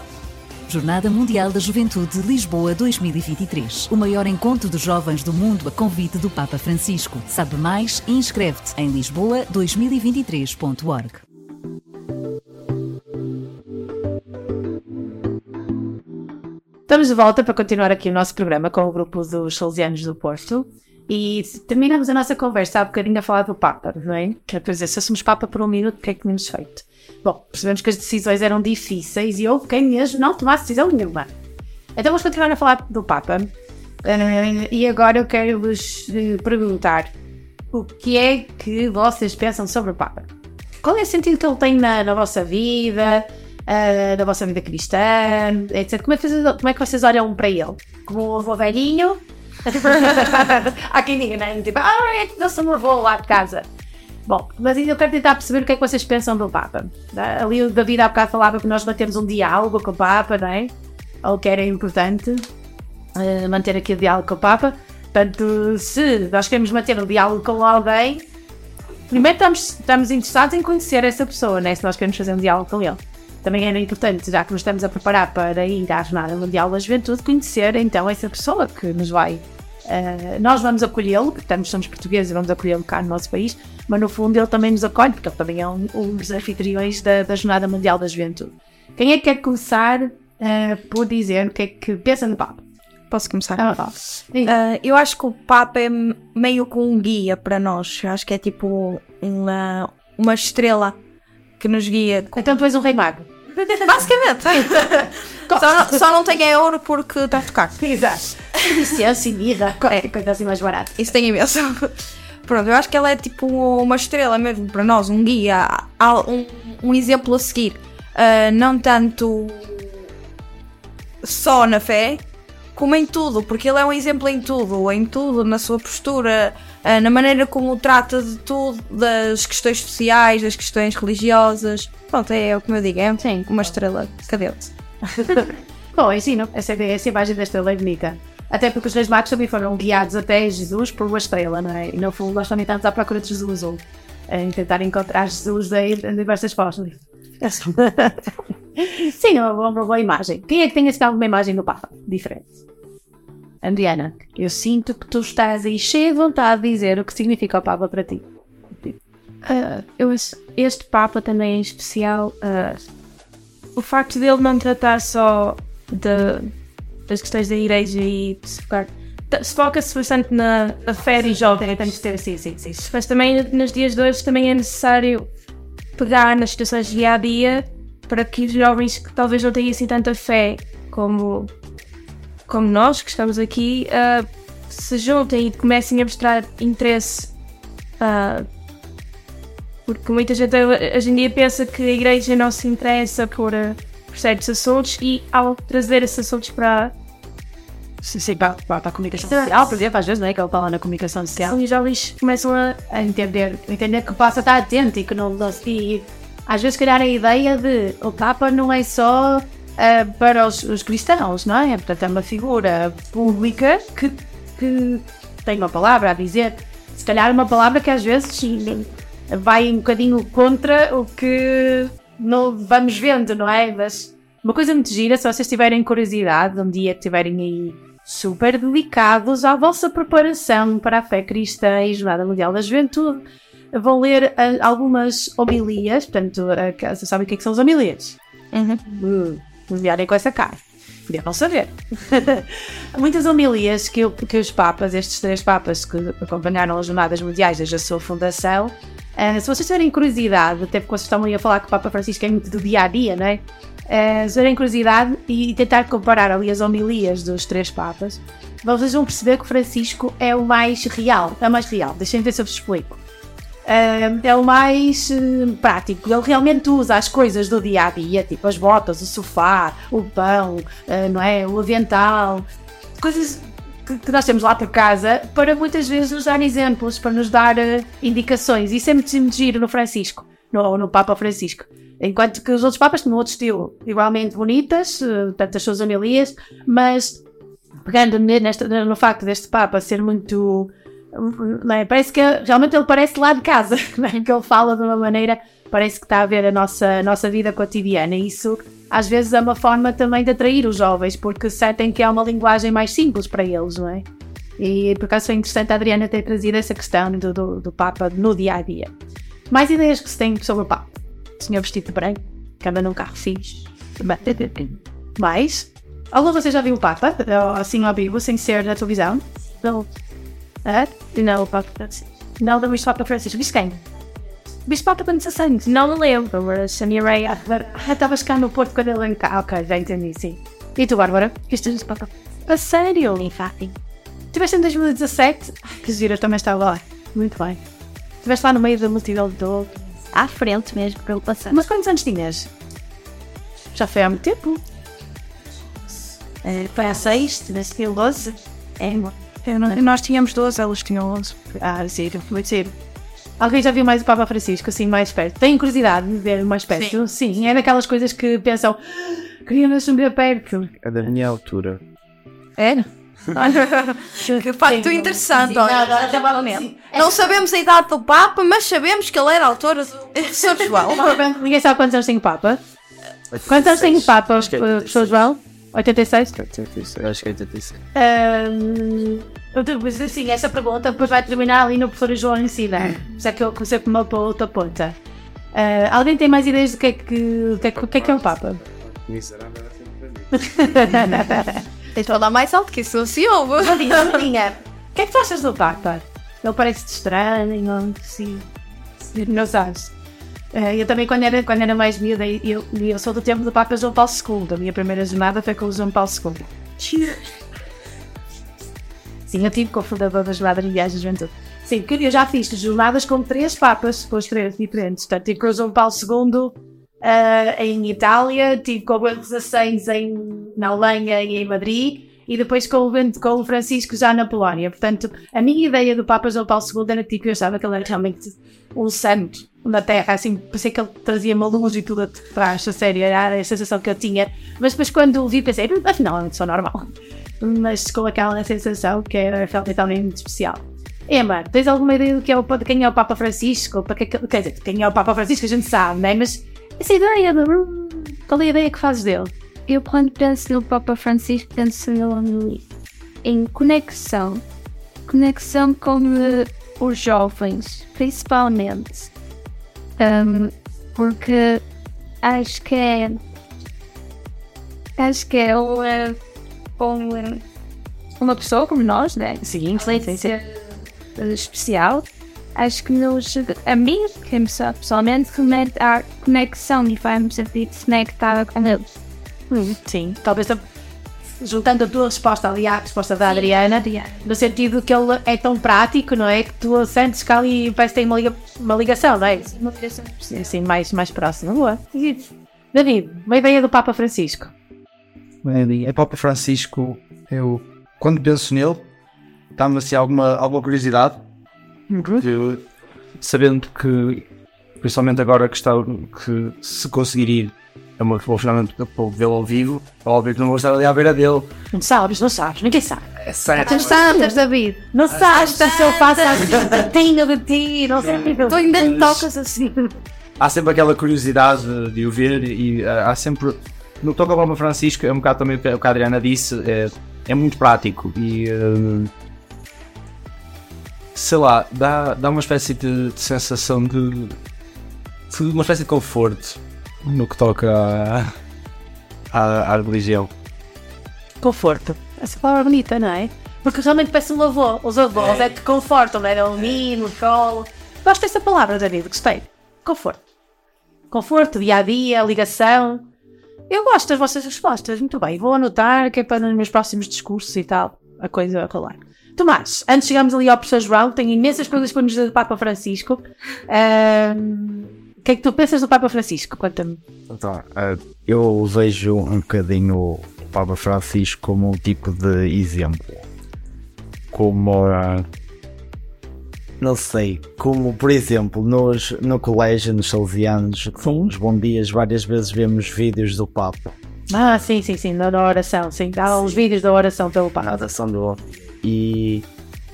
Jornada Mundial da Juventude Lisboa 2023. O maior encontro de jovens do mundo a convite do Papa Francisco. Sabe mais e inscreve-te em lisboa2023.org. Estamos de volta para continuar aqui o nosso programa com o grupo dos Salesianos do Porto. E terminamos a nossa conversa há bocadinho a falar do Papa, não é? Quer dizer, se fôssemos Papa por um minuto, o que é que tínhamos feito? Bom, percebemos que as decisões eram difíceis e houve quem mesmo não tomasse decisão nenhuma. Então vamos continuar a falar do Papa. Eh, E agora eu quero vos eh, perguntar o que é que vocês pensam sobre o Papa? Qual é o sentido que ele tem na, na vossa vida, eh, na vossa vida cristã, etc. Como é, que vocês, como é que vocês olham para ele? Como um avô velhinho? Há quem diga, né? Tipo, ah, é não sou um avô lá de casa. Bom, mas eu quero tentar perceber o que é que vocês pensam do Papa. né? Ali o David há bocado falava que nós mantemos um diálogo com o Papa, não é? Ou que era importante eh, manter aqui o diálogo com o Papa. Portanto, se nós queremos manter um diálogo com alguém, primeiro estamos, estamos interessados em conhecer essa pessoa, né? Se nós queremos fazer um diálogo com ele. Também era importante, já que nos estamos a preparar para ir à Jornada Mundial da Juventude, conhecer então essa pessoa que nos vai. Eh, nós vamos acolhê-lo, porque estamos, somos portugueses e vamos acolhê-lo cá no nosso país, mas no fundo ele também nos acolhe, porque ele também é um, um dos anfitriões da, da Jornada Mundial da Juventude. Quem é que quer começar eh, por dizer o que é que pensa no Papa? Posso começar? Ah, vá. Ah, eu acho que o Papa é meio que um guia para nós. Eu acho que é tipo uma, uma estrela que nos guia. Então tu és um rei mago. Basicamente. só, não, só não tem euro porque está a tocar. Exato. Licença e mirra, qualquer coisa assim mais barata. Isso tem imenso. Pronto, eu acho que ela é tipo uma estrela mesmo para nós, um guia, um, um exemplo a seguir. Ah, não tanto só na fé, como em tudo, porque ele é um exemplo em tudo, em tudo, na sua postura, ah, na maneira como trata de tudo, das questões sociais, das questões religiosas. Pronto, é, o que eu digo, é uma estrela cadente. Bom, ensino. Essa, essa imagem da estrela é bonita. Até porque os reis magos também foram guiados até Jesus por uma estrela, não é? E no fundo nós também estamos à procura de Jesus, ou em tentar encontrar Jesus em, em diversas formas. Sim, é uma, uma boa imagem. Quem é que tem assim alguma imagem do Papa? Diferente. Andriana, eu sinto que tu estás aí cheia de vontade de dizer o que significa o Papa para ti. Ah, eu este Papa também é especial. ah, o facto dele não tratar só de- das questões da igreja e de se focar. Se foca-se bastante na, na fé e jovem, tem que ter sim, sim, sim. Mas também nos dias de hoje também é necessário pegar nas situações de dia a dia para que os jovens que talvez não tenham assim tanta fé como, como nós que estamos aqui ah, se juntem e comecem a mostrar interesse ah, porque muita gente hoje em dia pensa que a igreja não se interessa por, eh, por certos assuntos e ao trazer esses assuntos para. Sim, sim, para, para, a comunicação social, por exemplo, às vezes, não é? Que ele fala na comunicação social. Os jovens começam a, a entender, entender que possa estar atento e que não. E, às vezes, criar a ideia de o Papa não é só ah, para os, os cristãos, não é? Portanto, é uma figura pública que, que tem uma palavra a dizer. Se calhar, uma palavra que às vezes vai um bocadinho contra o que não vamos vendo, não é? Mas uma coisa muito gira, se vocês tiverem curiosidade, um dia que estiverem aí super dedicados à vossa preparação para a fé cristã e Jornada Mundial da Juventude, vão ler ah, algumas homilias, portanto, uh, vocês sabem o que, é que são as homilias? Uhum. Uh, vierem com essa cara. Podiam não saber. Muitas homilias que, que os papas, estes três papas que acompanharam as Jornadas Mundiais desde a sua fundação, uh, se vocês tiverem curiosidade, até porque vocês estão aí a falar que o Papa Francisco é muito do dia a dia, não é? Uh, se tiverem curiosidade e tentar comparar ali as homilias dos três papas, vocês vão perceber que o Francisco é o mais real, é o mais real. Deixem ver se eu vos explico. Uh, é o mais uh, prático. Ele realmente usa as coisas do dia a dia, tipo as botas, o sofá, o pão, uh, não é? o avental, coisas que, nós temos lá por casa, para muitas vezes nos dar exemplos, para nos dar indicações. Isso é muito, giro no Francisco, no, no Papa Francisco. Enquanto que os outros papas tinham outro estilo, igualmente bonitas, tanto as suas homilias, mas pegando nesta, no facto deste Papa ser muito. É? Parece que realmente ele parece lá de casa, é? que ele fala de uma maneira, parece que está a ver a nossa, a nossa vida cotidiana. E isso às vezes é uma forma também de atrair os jovens, porque sentem que é uma linguagem mais simples para eles, não é? E por acaso foi interessante a Adriana ter trazido essa questão do, do, do Papa no dia a dia. Mais ideias que se tem sobre o Papa? O senhor vestido de branco, que anda num carro fixe. Mais? Algum de vocês já viu o Papa? Assim ao vivo, sem ser na televisão? Não. É? Não, o Papa Francisco. Não, da Bispo Papa Francisco. Viste quem? Bispo Papa quando se Não me lembro, mas a minha Ray. Estavas cá no Porto quando ele cá. Ok, já entendi, sim. E tu, Bárbara? Viste o Papa? A sério? Enfim. Estiveste em 2017? Que gira, também estava lá. Muito bem. Estiveste lá no meio da multidão de todo. À frente mesmo, pelo passado. Mas quantos anos tinhas? Já foi há muito tempo. Uh, foi a 6, nesse que 12. É, é, nós tínhamos 12, elas tinham 11. Ah, sim, muito cedo. Alguém já viu mais o Papa Francisco, assim, mais perto? Tem curiosidade de ver mais perto? Sim. Sim, é daquelas coisas que pensam, ah, queria me ver perto. É da minha altura. É? que facto sim, interessante. Sim, olha, não sabemos a idade do Papa, mas sabemos que ele era autor do São João. Ninguém sabe quantos anos tem o Papa. Quantos anos tem o Papa, professor João? 86? 86, acho que é 86. Um, mas assim, essa pergunta depois vai terminar ali no professor João em si, né? Já que eu comecei por uma para outra ponta. Uh, alguém tem mais ideias do que é que, que, é, que, é, que é o Papa? Miserável é sempre para mim. Tens de falar mais alto que isso não se ouve. Vandinha, o que é que tu achas do Papa? Ele parece estranho, não, sim. Não sabes? Uh, eu também, quando era, quando era mais miúda, eu, eu sou do tempo do Papa João Paulo II. A minha primeira jornada foi com o João Paulo II. Sim, eu tive com o fundador da Jornada de Viagem de Juventude. Sim, porque eu já fiz jornadas com três papas, com os três diferentes. Portanto, tive com o João Paulo II uh, em Itália, tive com o Bento XVI em, na Alemanha e em Madrid, e depois com o, com o Francisco já na Polónia. Portanto, a minha ideia do Papa João Paulo II era tipo, eu achava que ele era realmente um santo na Terra, assim, parecia que ele trazia uma luz e tudo atrás, a sério, era a sensação que eu tinha. Mas depois quando o vi pensei, afinal é só normal. Mas com aquela sensação que era realmente muito especial. Emma, tens alguma ideia do que é o, de quem é o Papa Francisco? Para que, quer dizer, quem é o Papa Francisco a gente sabe, né? Mas essa ideia de, qual é a ideia que fazes dele? Eu quando penso no Papa Francisco penso nele em conexão. Conexão com uh, os jovens, principalmente um, porque acho que é acho que é uma, uma, uma pessoa como nós, né? Sim, sim, sim. especial. Acho que nos, a mim, que pessoalmente, remete à conexão e faz-me sentir conectada com eles. Hum, sim, talvez juntando a tua resposta ali à resposta da Adriana, no sentido que ele é tão prático, não é? Que tu sentes que ali parece que tem uma, liga, uma ligação, não é? Uma ligação. Sim, sim mais, mais próxima. Boa. David, uma ideia do Papa Francisco. Bem, é Papa Francisco, eu quando penso nele, dá-me assim alguma, alguma curiosidade. Eu, sabendo que, principalmente agora que, está, que se conseguir ir é uma vou finalmente vê-lo ao vivo, é óbvio que não vou estar ali à beira dele. Não sabes, não sabes, ninguém sabe. É certo. Tu sabes, David. Não sabes, se eu faço assim, de ti, não sei. Tu ainda te tocas assim. Há sempre aquela curiosidade de o ver e uh, há sempre. No que toca ao Papa Francisco, é um bocado também o que a Adriana disse, é, é muito prático e. Uh, sei lá, dá, dá uma espécie de, de sensação de, de uma espécie de conforto no que toca à, à, religião. Conforto. Essa palavra bonita, não é? Porque realmente parece um avô. Os avós é, que confortam, não é? Dão um mimo, colo. Gosto dessa palavra, David, gostei. Conforto. Conforto, dia a dia, ligação. Eu gosto das vossas respostas, muito bem. Vou anotar que é para nos meus próximos discursos e tal, a coisa rolar. Tomás, antes de chegarmos ali ao professor João, tenho imensas coisas para nos dizer do Papa Francisco. O que é que tu pensas do Papa Francisco? Conta-me. Então, eh, eu vejo um bocadinho o Papa Francisco como um tipo de exemplo. Como. eh, não sei, como por exemplo, nos, no colégio, nos salesianos, nos bom dias, várias vezes vemos vídeos do Papa. Ah, sim, sim, sim, na, oração, sim. Há os vídeos da oração pelo Papa. Na oração do e,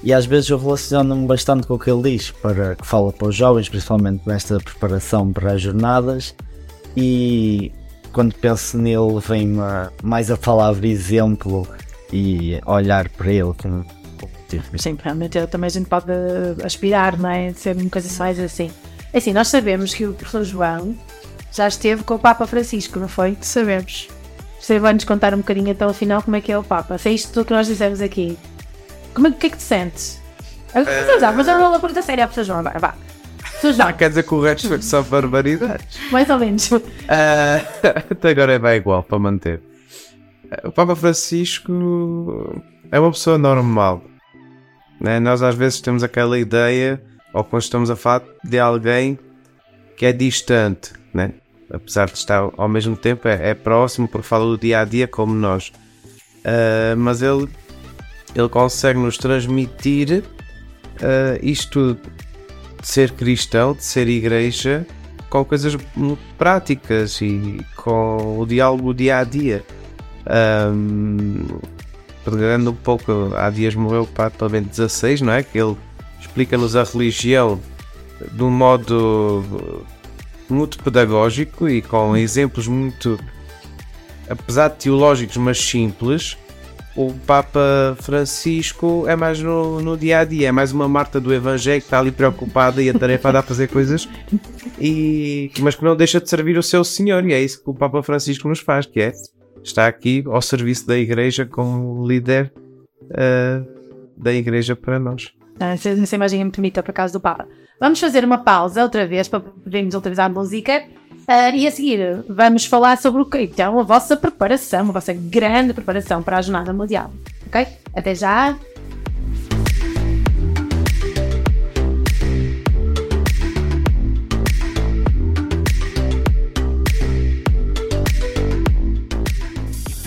e às vezes eu relaciono-me bastante com o que ele diz, para, que fala para os jovens, principalmente nesta preparação para as jornadas. E quando penso nele, vem-me mais a palavra exemplo e olhar para ele como. Sim, realmente também a gente pode aspirar, não é? Ser uma coisa mais assim. É Assim, nós sabemos que o professor João já esteve com o Papa Francisco, não foi? Sabemos. Você vai-nos contar um bocadinho então, afinal, como é que é o Papa. Se é isto tudo que nós dissemos aqui. Como é, o que é que te sentes? Uh... Mas eu não vou perguntar sério ao professor João agora, vá. João, Ah, quer dizer que o resto foi só barbaridades. mais ou menos. Ah, até agora é bem igual para manter. Ah, O Papa Francisco é uma pessoa normal. Né? Nós às vezes temos aquela ideia, ou quando estamos a falar de alguém que é distante, né? apesar de estar ao mesmo tempo é, é próximo porque fala do dia a dia como nós. Ah, mas ele, ele consegue nos transmitir ah, isto de ser cristão, de ser igreja, com coisas práticas e com o diálogo dia a dia. Um, pegando um pouco, há dias morreu o Papa Bento XVI, não é? Que ele explica-nos a religião de um modo muito pedagógico e com exemplos muito, apesar de teológicos, mas simples. O Papa Francisco é mais no, no dia a dia, é mais uma Marta do Evangelho que está ali preocupada e atarefada a fazer coisas, e, mas que não deixa de servir o seu Senhor, e é isso que o Papa Francisco nos faz, que é está aqui ao serviço da Igreja como líder uh, da Igreja para nós. Ah, Essa, imagem é muito bonita por causa do Papa. Vamos fazer uma pausa outra vez para podermos utilizar a música. Ah, e a seguir vamos falar sobre o que então a vossa preparação, a vossa grande preparação para a Jornada Mundial. Ok? Até já!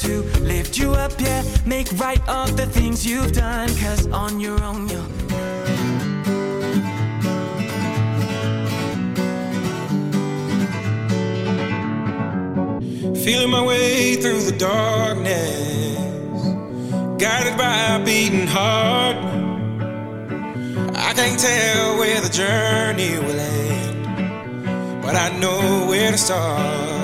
To lift you up, yeah, make right of the things you've done. Cause on your own, you'll. Feeling my way through the darkness, guided by a beating heart. I can't tell where the journey will end, but I know where to start.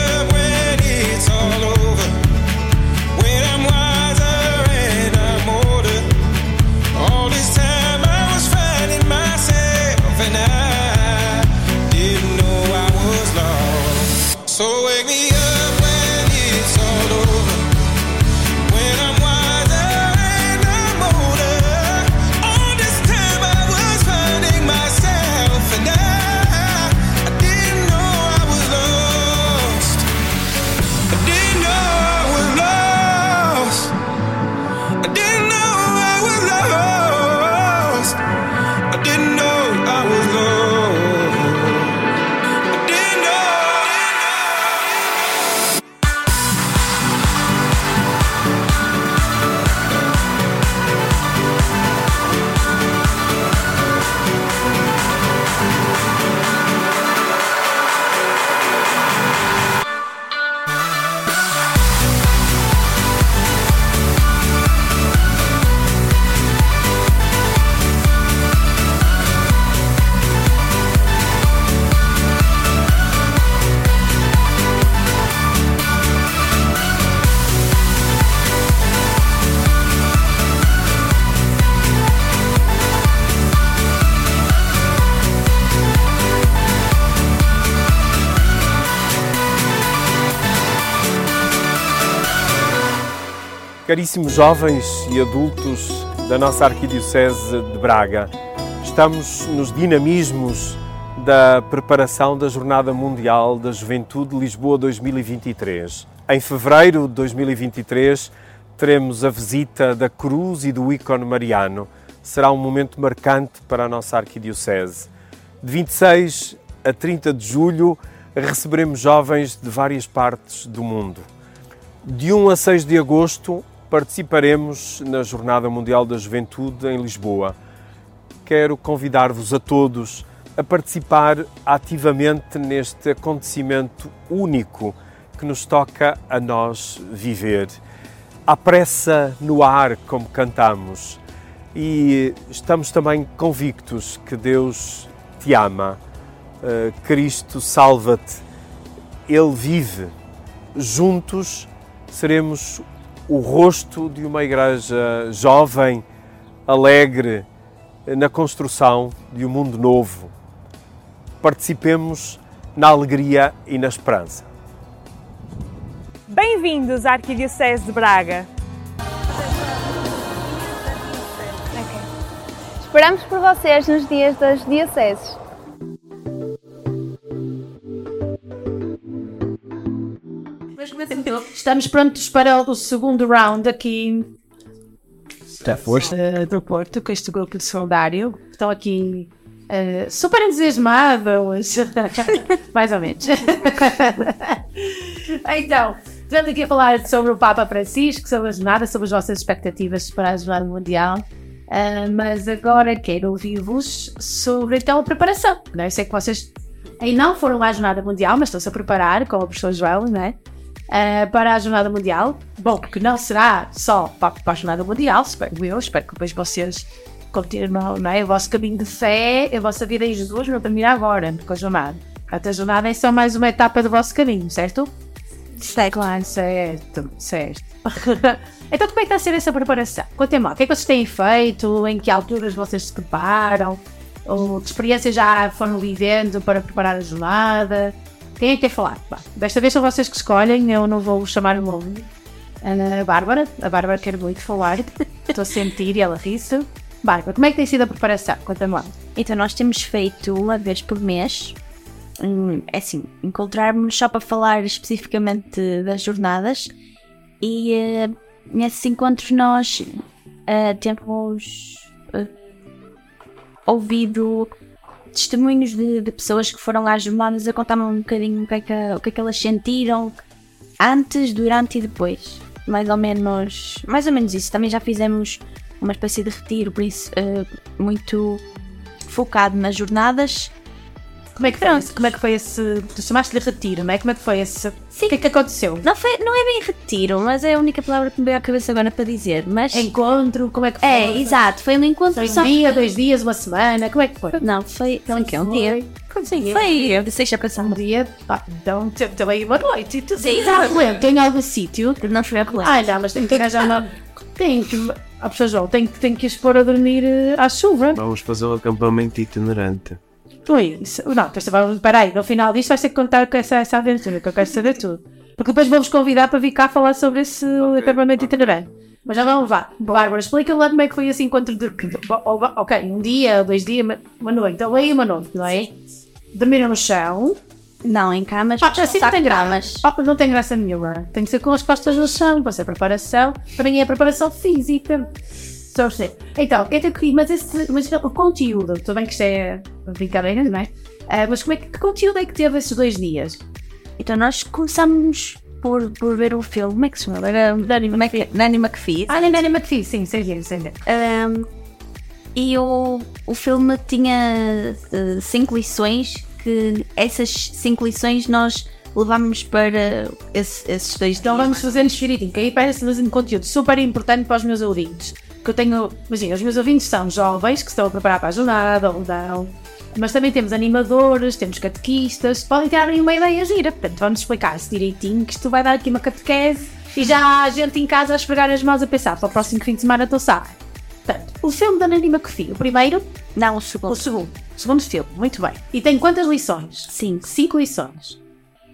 Caríssimos jovens e adultos da nossa Arquidiocese de Braga, estamos nos dinamismos da preparação da Jornada Mundial da Juventude Lisboa 2023. Em fevereiro de 2023 teremos a visita da Cruz e do ícone mariano. Será um momento marcante para a nossa Arquidiocese. De 26 a 30 de julho receberemos jovens de várias partes do mundo. De 1 a 6 de agosto participaremos na Jornada Mundial da Juventude em Lisboa. Quero convidar-vos a todos a participar ativamente neste acontecimento único que nos toca a nós viver. Há pressa no ar, como cantamos, e estamos também convictos que Deus te ama. Uh, Cristo salva-te, Ele vive. Juntos seremos o rosto de uma igreja jovem, alegre, na construção de um mundo novo. Participemos na alegria e na esperança. Bem-vindos à Arquidiocese de Braga. Esperamos por vocês nos dias das dioceses. Estamos prontos para o segundo round aqui Da força. eh, do Porto, com este grupo de solidário. Estão aqui eh, super entusiasmados, mais ou menos. então, estamos aqui a falar sobre o Papa Francisco, sobre a jornada, sobre as vossas expectativas para a jornada mundial. Ah, mas agora quero ouvir-vos sobre então a preparação. Não é? Eu sei que vocês ainda não foram à jornada mundial, mas estão-se a preparar, com o professor Joel, não Ah, para a jornada mundial. Bom, porque não será só para, para a jornada mundial, espero eu, espero que depois vocês continuem não é? o vosso caminho de fé, a vossa vida em Jesus não termina agora com a jornada. A jornada é só mais uma etapa do vosso caminho, certo? Certo. Claro, certo, certo. então como é que está a ser essa preparação? Contem-me o que é que vocês têm feito? Em que alturas vocês se preparam? Ou que experiências já foram vivendo para preparar a jornada? Quem é que quer falar? Bah, desta vez são vocês que escolhem, eu não vou chamar o nome. A Bárbara, a Bárbara quer muito falar, estou a sentir e ela ri-se. Bárbara, como é que tem sido a preparação? Conta-me lá. Então, nós temos feito uma vez por mês, hum, é assim, encontrarmos só para falar especificamente das jornadas e eh, nesses encontros nós eh, temos eh, ouvido testemunhos de, de pessoas que foram às jornadas a contar-me um bocadinho o que, é que, o que é que elas sentiram antes, durante e depois. Mais ou menos, mais ou menos isso. Também já fizemos uma espécie de retiro, por isso eh, muito focado nas jornadas. Como é que foi, como é que foi esse. Tu chamaste-lhe retiro, não é? Como é que foi esse. O que é que aconteceu? Não, foi, não é bem retiro, mas é a única palavra que me veio à cabeça agora para dizer. Mas... Encontro, como é que foi? É, exato, foi um encontro. Foi só um dia, dois dias, uma semana, como é que foi? Não, foi, foi um quê? Um dia. Sim, Foi, eu deixei a pensar. Um dia, pá, então também uma noite e tudo. Sim, exato. Tem algum sítio? Não foi a Ah, não, mas tem que arranjar uma. Tem que. A pessoa João, tem, que- tem que as pôr a dormir eh, à chuva. Vamos fazer um acampamento itinerante. Então é isso. Não, então, vamos- espera aí, no final disto vais ter que contar com essa, essa aventura, que eu quero saber tudo. Porque depois vou-vos convidar para vir cá falar sobre esse acampamento itinerante. Mas já vamos lá. Bárbara, explica lá como é que foi esse encontro de. Ok, um dia, dois dias, uma- noite. Então aí uma noite, não é? Dormiram no chão. Não, em camas. Ah, assim não tem camas. Ah, não tem graça nenhuma. Tem que ser com as costas no chão. Para ser preparação. Para mim é preparação física. Só sei. Então, eu tenho que mas, esse, mas o conteúdo, tudo bem que isto é brincadeira, não é? Ah, mas como é que, que conteúdo é que teve esses dois dias? Então nós começamos por, por ver o filme. Como é que se chama? Era Nanny McPhee. Nanny McPhee. Ah, Nanny McPhee, sim, sei ver, sei ver. Um, e o, o filme tinha eh, cinco lições que essas cinco lições nós levámos para esse- esses dois Então dias. vamos fazer direitinho, que aí parece um conteúdo super importante para os meus ouvintes. Que eu tenho, imagina, os meus ouvintes são jovens que estão a preparar para a jornada ou não, mas também temos animadores, temos catequistas, podem ter aí uma ideia gira. Portanto, vamos explicar se direitinho que isto vai dar aqui uma catequese e já há gente em casa a esfregar as mãos a pensar para o próximo fim de semana estou sabe. Portanto, o filme da Nanny McPhee, o primeiro? Não, o segundo. O segundo. O segundo filme, muito bem. E tem quantas lições? Cinco. Cinco lições.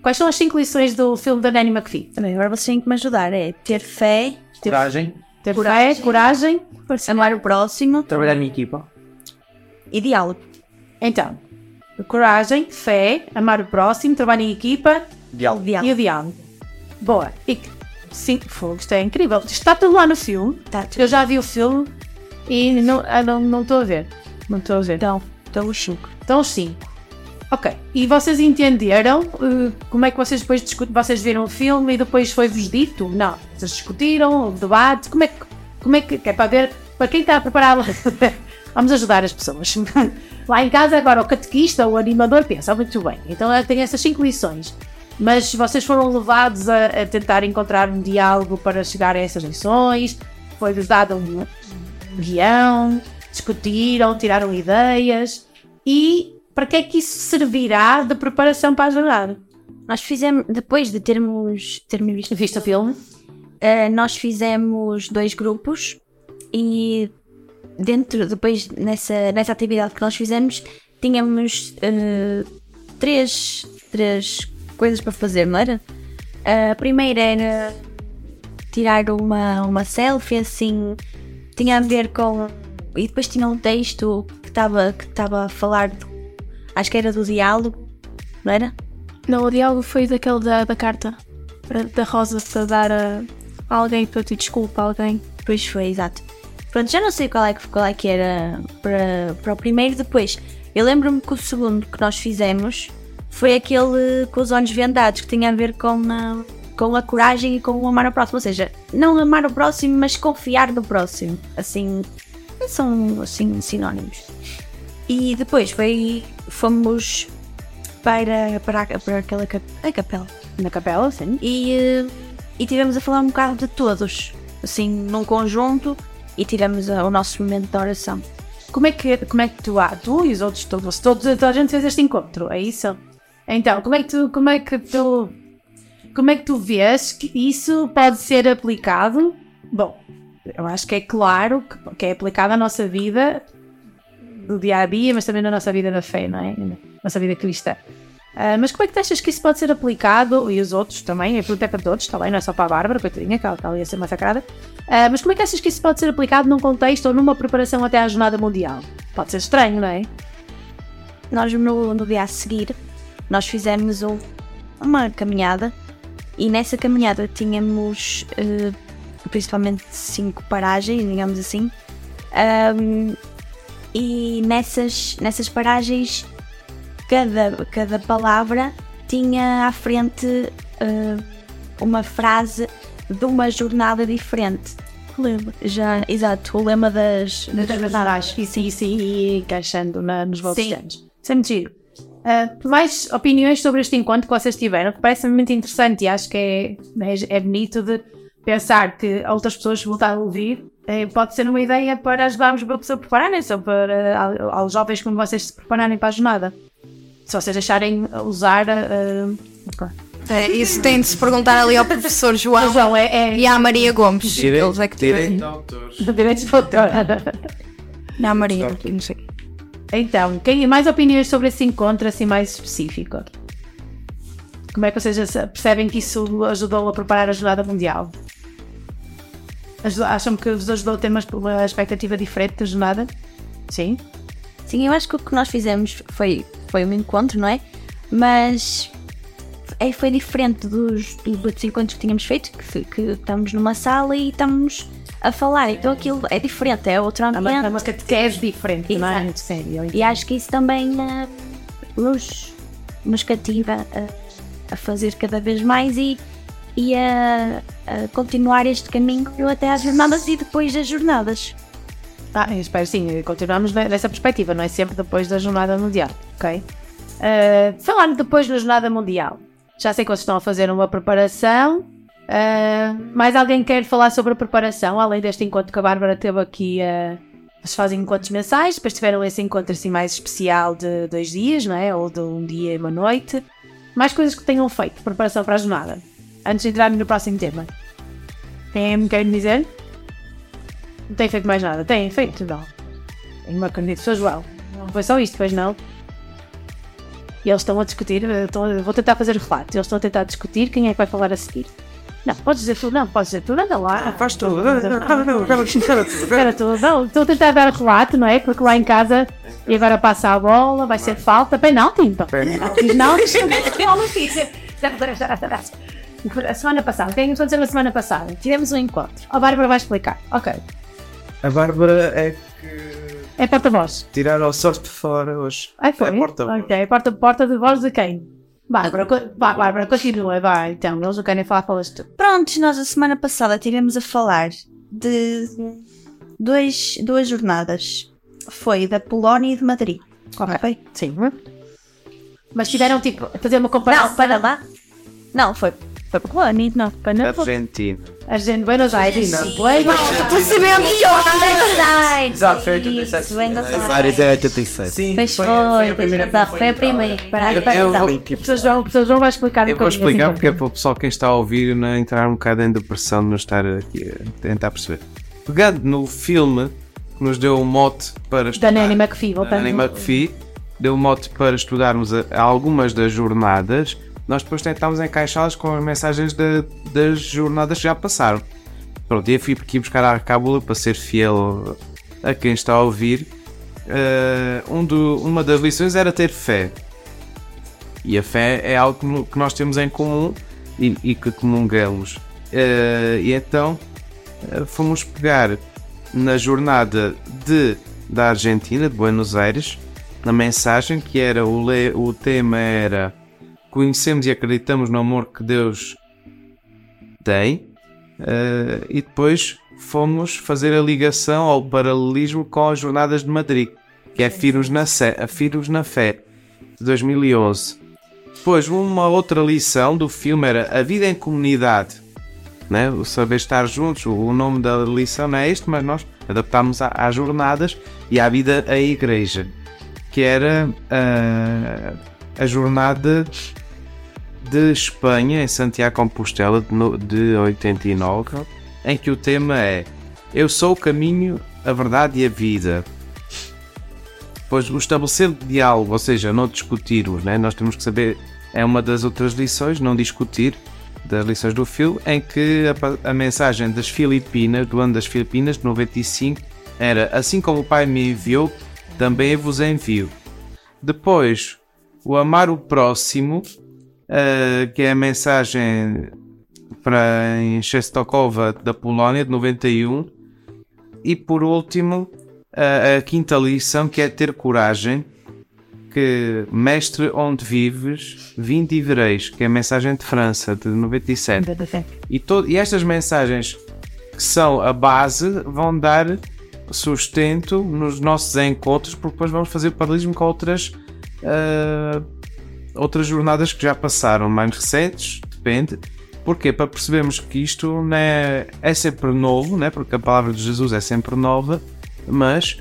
Quais são as cinco lições do filme da Nanny McPhee? Também agora vocês têm que me ajudar. É ter fé, ter, Coragem, Ter fé, coragem amar o próximo trabalhar em equipa. e diálogo. Então, coragem, fé, amar o próximo, trabalho em equipa Diálogo. e o diálogo. Boa. E que- sim, fogo, isto é incrível. Está tudo lá no filme. Eu já vi o filme e não estou não, não estou a ver. Não estou a ver. Então, então os cinco. Então os cinco. Ok. E vocês entenderam eh, como é que vocês depois discutem? Vocês viram o filme e depois foi-vos dito? Não. Vocês discutiram, houve debate. Como é que, como é que, que é para ver, para quem está a preparar, vamos ajudar as pessoas. Lá em casa agora o catequista, o animador pensa, "Ah, muito bem, então tem essas cinco lições. Mas vocês foram levados a, a tentar encontrar um diálogo para chegar a essas lições, foi-vos dado um guião, discutiram, tiraram ideias e para que é que isso servirá de preparação para a jornada? Nós fizemos, depois de termos, termos visto, Viste o filme? eh, nós fizemos dois grupos e dentro, depois nessa, nessa atividade que nós fizemos, tínhamos eh, três, três coisas para fazer, não era? A primeira era tirar uma, uma selfie, assim, tinha a ver com. E depois tinha um texto que estava que a falar, do- acho que era do diálogo, não era? Não, o diálogo foi daquele da, da carta da Rosa para dar a alguém para pedir desculpa a alguém. Pois foi, exato. Pronto, já não sei qual é que, qual é que era para, para o primeiro. Depois, eu lembro-me que o segundo que nós fizemos foi aquele com os olhos vendados, que tinha a ver com a, com a coragem e com o amar ao próximo. Ou seja, não amar o próximo, mas confiar no próximo. Assim, são assim sinónimos. E depois foi, fomos para, para, para aquela cap- a capela. Na capela, sim. E, eh, e tivemos a falar um bocado de todos, assim, num conjunto, e tivemos o nosso momento de oração. Como é que, como é que tu, ah, tu e os outros todos, todos, toda a gente fez este encontro, é isso? Então, como é que tu, como é que tu, como é que tu vês que isso pode ser aplicado? Bom, eu acho que é claro que, que é aplicado à nossa vida do dia a dia, mas também na nossa vida da fé, não é? Na nossa vida cristã. Ah, mas como é que tu achas que isso pode ser aplicado, e os outros também, a pergunta é para todos, está bem, não é só para a Bárbara, coitadinha, que ela está ali a ser massacrada. Ah, mas como é que achas que isso pode ser aplicado num contexto ou numa preparação até à Jornada Mundial? Pode ser estranho, não é? Nós, no, no dia a seguir, nós fizemos um- uma caminhada, e nessa caminhada tínhamos eh, principalmente cinco paragens, digamos assim, Ahm, e nessas, nessas paragens cada, cada palavra tinha à frente uh, uma frase de uma jornada diferente. Lema. Já, exato, o lema das, das jornadas. E sim, sim, e encaixando na, nos vossos Sim. anos. Sempre giro. Uh, mais opiniões sobre este encontro que vocês tiveram, que parece muito interessante e acho que é, é, é bonito de pensar que outras pessoas voltaram a ouvir. eh, pode ser uma ideia para ajudarmos a pessoa a prepararem-se ou para ao- aos jovens como vocês se prepararem para a jornada. Se vocês deixarem usar. Uh, É, isso tem de se perguntar ali ao professor João, e à Maria Gomes. Eles é que Direito de direitos de autor. Não, Maria, não sei. Então, quem, mais opiniões sobre esse encontro assim mais específico? Como é que vocês percebem que isso ajudou a preparar a jornada mundial? Acham que vos ajudou a ter uma, uma expectativa diferente da jornada? Sim? Sim, eu acho que o que nós fizemos foi, foi um encontro, não é? Mas é, foi diferente dos, dos encontros que tínhamos feito, que, que estamos numa sala e estamos a falar. Então aquilo é diferente, é outro ambiente. É uma catequese diferente, não é? Sério. E acho que isso também eh, nos, nos cativa a, a fazer cada vez mais e, e a, a continuar este caminho até às jornadas e depois das jornadas. Ah, espero sim, continuamos ne- nessa perspectiva, não é sempre depois da Jornada Mundial, ok? Uh, falando depois da Jornada Mundial, já sei que vocês estão a fazer uma preparação. Uh, mais alguém quer falar sobre a preparação, além deste encontro que a Bárbara teve aqui? Uh, fazem encontros mensais, depois tiveram esse encontro assim mais especial de dois dias, não é? Ou de um dia e uma noite. Mais coisas que tenham feito, preparação para a jornada. Antes de entrarmos no próximo tema. Me quer dizer? Não tem feito mais nada. Tem feito, não. Tenho uma acredito, sou João. Não foi só isto, pois não. E eles estão a discutir, eh, estão vou tentar fazer relato. Eles estão a tentar discutir quem é que vai falar a seguir. Não, podes dizer tudo, não, podes dizer tudo, anda lá. Faz tudo. Espera tudo, não, estou a tentar dar relato, não é? Porque lá em casa, e agora passa a bola, vai ser falta, penalti, então. Penalti, não, não fiz. A semana passada, o que é que aconteceu na semana passada? Tivemos um encontro. A Bárbara vai explicar. Ok. A Bárbara é É porta-voz. tirar ao sorte fora hoje. Ai, foi? É porta-voz. Ok, porta, porta de voz de quem? Bárbara, Bárbara, continua, vai. Então, eles não querem falar, falas tu. Prontos, nós a semana passada estivemos a falar de dois, duas jornadas. Foi da Polónia e de Madrid. Ok? Sim. Mas tiveram tipo a fazer uma comparação. Não, para lá. Não, foi, não, para na Argentina. Argentina, Buenos Aires. Buenos Tu sabendo que eu Exato, foi 87. Isso, Buenos Aires. É 87. Sim, Pois foi, foi, a primeira. exato, foi a primeira. Para para- eu- então. O professor João, o professor João vai explicar Eu vou explicar porque é para o pessoal quem está a ouvir não entrar um bocado em depressão de não estar aqui a tentar perceber. Pegando no filme que nos deu um mote para Da estudar, Nanny McPhee, da voltando. Nanny McPhee, deu um mote para estudarmos algumas das jornadas, nós depois tentámos encaixá-las com as mensagens da- das jornadas que já passaram. Pronto, eu fui aqui buscar a cábula para ser fiel a quem está a ouvir. Eh, um do- uma das lições era ter fé. E a fé é algo que nós temos em comum e, e que comungamos. Eh, e então eh, fomos pegar na jornada de, da Argentina, de Buenos Aires, na mensagem que era o, le, o tema era conhecemos e acreditamos no amor que Deus tem eh, e depois fomos fazer a ligação ao paralelismo com as jornadas de Madrid que é Firos na, Sé- a na Fé de 2011 depois uma outra lição do filme era a vida em comunidade né? o saber estar juntos o nome da lição não é este mas nós adaptámos às jornadas e à vida à igreja que era ah, a jornada de Espanha em Santiago Compostela de, no- de 89 em que o tema é Eu sou o caminho, a verdade e a vida pois o estabelecer diálogo, ou seja, não discutirmos, né? nós temos que saber, é uma das outras lições, não discutir, das lições do filme, em que a, a mensagem das Filipinas, do ano das Filipinas, de 95, era assim como o Pai me enviou, também eu vos envio. Depois, o amar o próximo, eh, que é a mensagem para em Czestochowa da Polónia, de 91. E por último, a, a quinta lição que é ter coragem. Que mestre onde vives, vinde e vereis, que é a mensagem de França de 97. E, e estas mensagens que são a base vão dar sustento nos nossos encontros, porque depois vamos fazer paralelismo com outras, ah, outras jornadas que já passaram, mais recentes, depende. Porquê? Para percebermos que isto não é, sempre novo, né? porque a palavra de Jesus é sempre nova, mas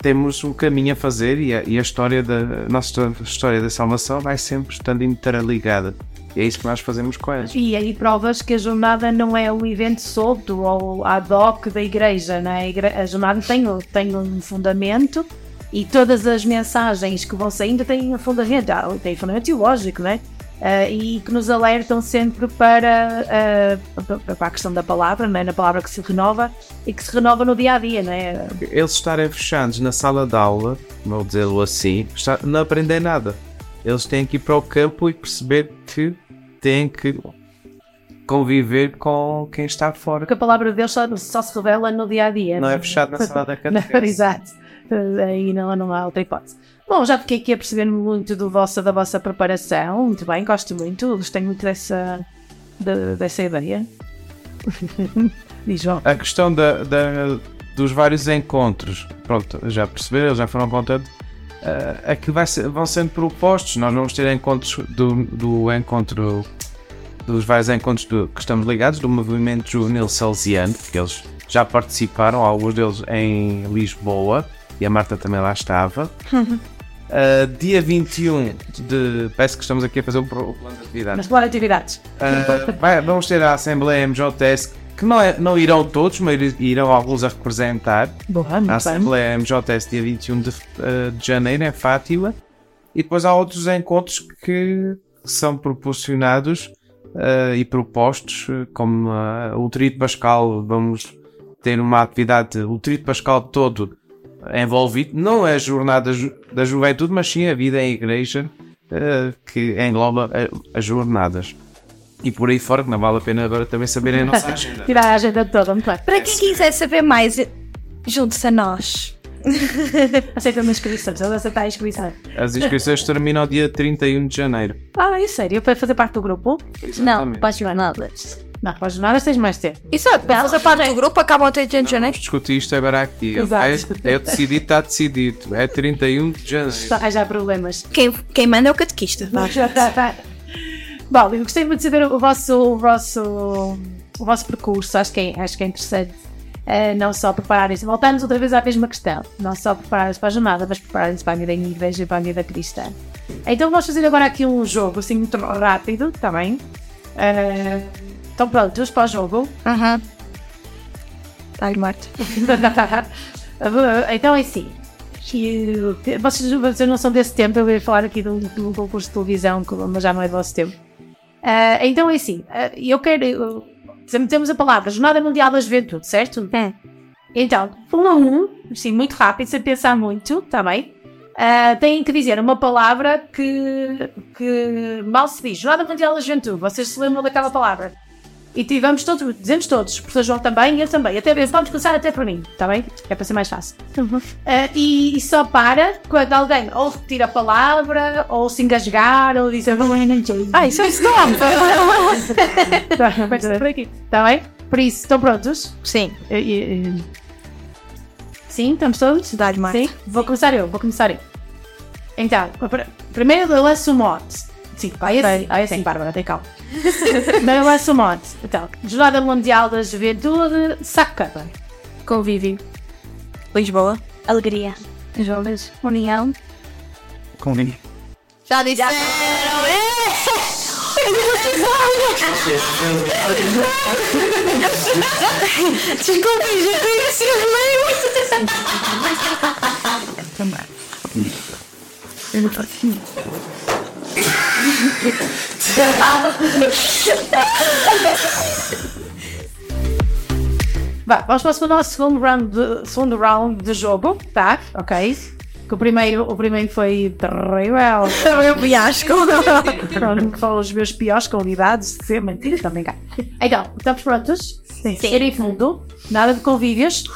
temos um caminho a fazer e a, e a história da nossa história da salvação vai sempre estando interligada. E é isso que nós fazemos com elas. E aí provas que a jornada não é um evento solto ou ad hoc da igreja, não é? A, jornada tem, tem um fundamento e todas as mensagens que vão saindo têm fundamento, ah, têm fundamento teológico, não é? Ah, e que nos alertam sempre para, ah, para- a questão da palavra, não é? Na palavra que se renova e que se renova no dia a dia, não é? Eles estarem fechados na sala de aula, vou dizê-lo assim, não aprendem nada. Eles têm que ir para o campo e perceber que têm que conviver com quem está fora. Porque a palavra de Deus só, só se revela no dia a dia. Não é fechado na sala da catequese. Exato. Aí não, não há outra hipótese. Bom, já fiquei aqui a perceber muito do da vossa preparação. Muito bem, gosto muito. Gostei muito dessa, de- dessa ideia. Diz João. A questão da, da- dos vários encontros, pronto, já perceberam, já foram contando. Uh, aquilo vai ser- vão sendo propostos. Nós vamos ter encontros do, do encontro dos vários encontros do- que estamos ligados do movimento juvenil salesiano, que eles já participaram, alguns deles em Lisboa, e a Marta também lá estava. Uh, dia 21 de. Parece que estamos aqui a fazer um pro- plano de atividades. Mas qual atividades? Uh, vai- vamos ter a Assembleia MJS, que não, é, não irão todos, mas irão alguns a representar. Boa, a muito. Assembleia MJS, dia 21 de, uh, de janeiro, em Fátima. E depois há outros encontros que são proporcionados e propostos, como o Trito Pascal. Vamos ter uma atividade, o Trito Pascal todo envolvido, não é a jornada da juventude, mas sim a vida em igreja uh, que engloba uh, as jornadas. E por aí fora, que não vale a pena agora também saberem a nossa agenda. Tirar a agenda toda, muito bem. Para quem quiser saber mais, junte-se a nós. Aceita uma inscrição, já aceitar a inscrição. As inscrições terminam dia 31 de janeiro. Ah, é sério? Para fazer parte do grupo? Não, para as jornadas. Não, para as jornadas tens mais tempo. Isso é, para fazer parte do grupo, acabam a 30 de janeiro. Discuti isto agora aqui. Exato. É, é decidido, está decidido. É 31 de janeiro. Só arranjar problemas. Quem, quem manda é o catequista. Bom, eu gostei muito de saber o vosso, o vosso, o vosso percurso. Acho que é, acho que é interessante. eh, não só prepararem-se, voltamos outra vez à mesma questão, não só prepararem-se para a jornada, mas prepararem-se para a vida em igreja e para a vida cristã. Então vamos fazer agora aqui um jogo assim muito rápido, está bem? Eh, então prontos para o jogo. Aham. Dá-lhe Marta. então é assim. vocês, vocês não são desse tempo, eu ia falar aqui de um, de um concurso de televisão, mas já não é do vosso tempo. Ah, então é assim, ah, eu quero. sempre temos a palavra Jornada Mundial da Juventude, certo? Então, um a um, assim, muito rápido, sem pensar muito, está bem? Ah, têm que dizer uma palavra que, que mal se diz. Jornada Mundial da Juventude, vocês se lembram daquela palavra? E tivemos todos, dizemos todos, o professor João também eu também. Até, vamos começar até por mim, está bem? É para ser mais fácil. Ah, e, e só para quando alguém ou repetir a palavra, ou se engasgar, ou dizer. Ah, isso é stop! Está bem? Por isso, estão prontos? Sim. Sim, estamos todos? Dá-lhe mais. Sim, vou começar eu, vou começar eu. Então, pr- primeiro eu lanço o mote. Sim, vai assim, vai assim, Bárbara, tem calma. Eu o mote. Então, Jornada Mundial da Juventude, saca. Convívio. Lisboa. Alegria. Jovens. União. Convívio. Já disseram! Desculpa, já conheci o meio. Também. Vá, vamos para o nosso segundo round de, segundo round de jogo, tá? Ok? Que o primeiro, o primeiro foi terrível. Foi um fiasco. Pronto, Foram os meus piores convidados. Ser mentira, também cá. Então, estamos prontos? Sim. Ser e fundo. Nada de convívios.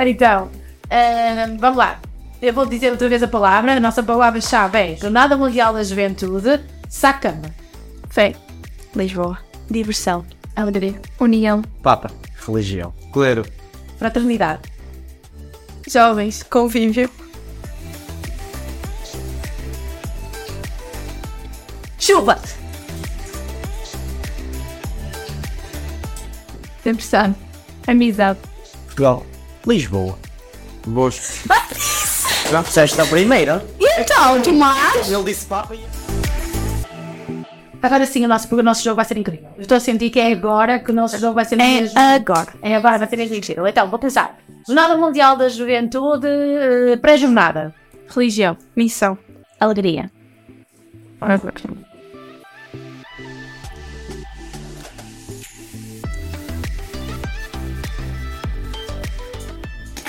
Então, ah, vamos lá. Eu vou dizer outra vez a palavra. A nossa palavra-chave é Jornada Mundial da Juventude, Sacama. Fé. Lisboa. Diversão. Alegria. União. Papa. Religião. Clero. Fraternidade. Jovens. Convívio. Chuva. Tempestade. Amizade. Portugal. Lisboa. Boas. Já disseste a primeira? Então, Tomás. Ele disse Papa e... Agora sim, o nosso, o nosso jogo vai ser incrível. Eu estou a sentir que é agora que o nosso jogo vai ser É agora. É agora, vai ser incrível. Então, vou pensar. Jornada Mundial da Juventude, eh, pré-jornada. Religião. Missão. Alegria.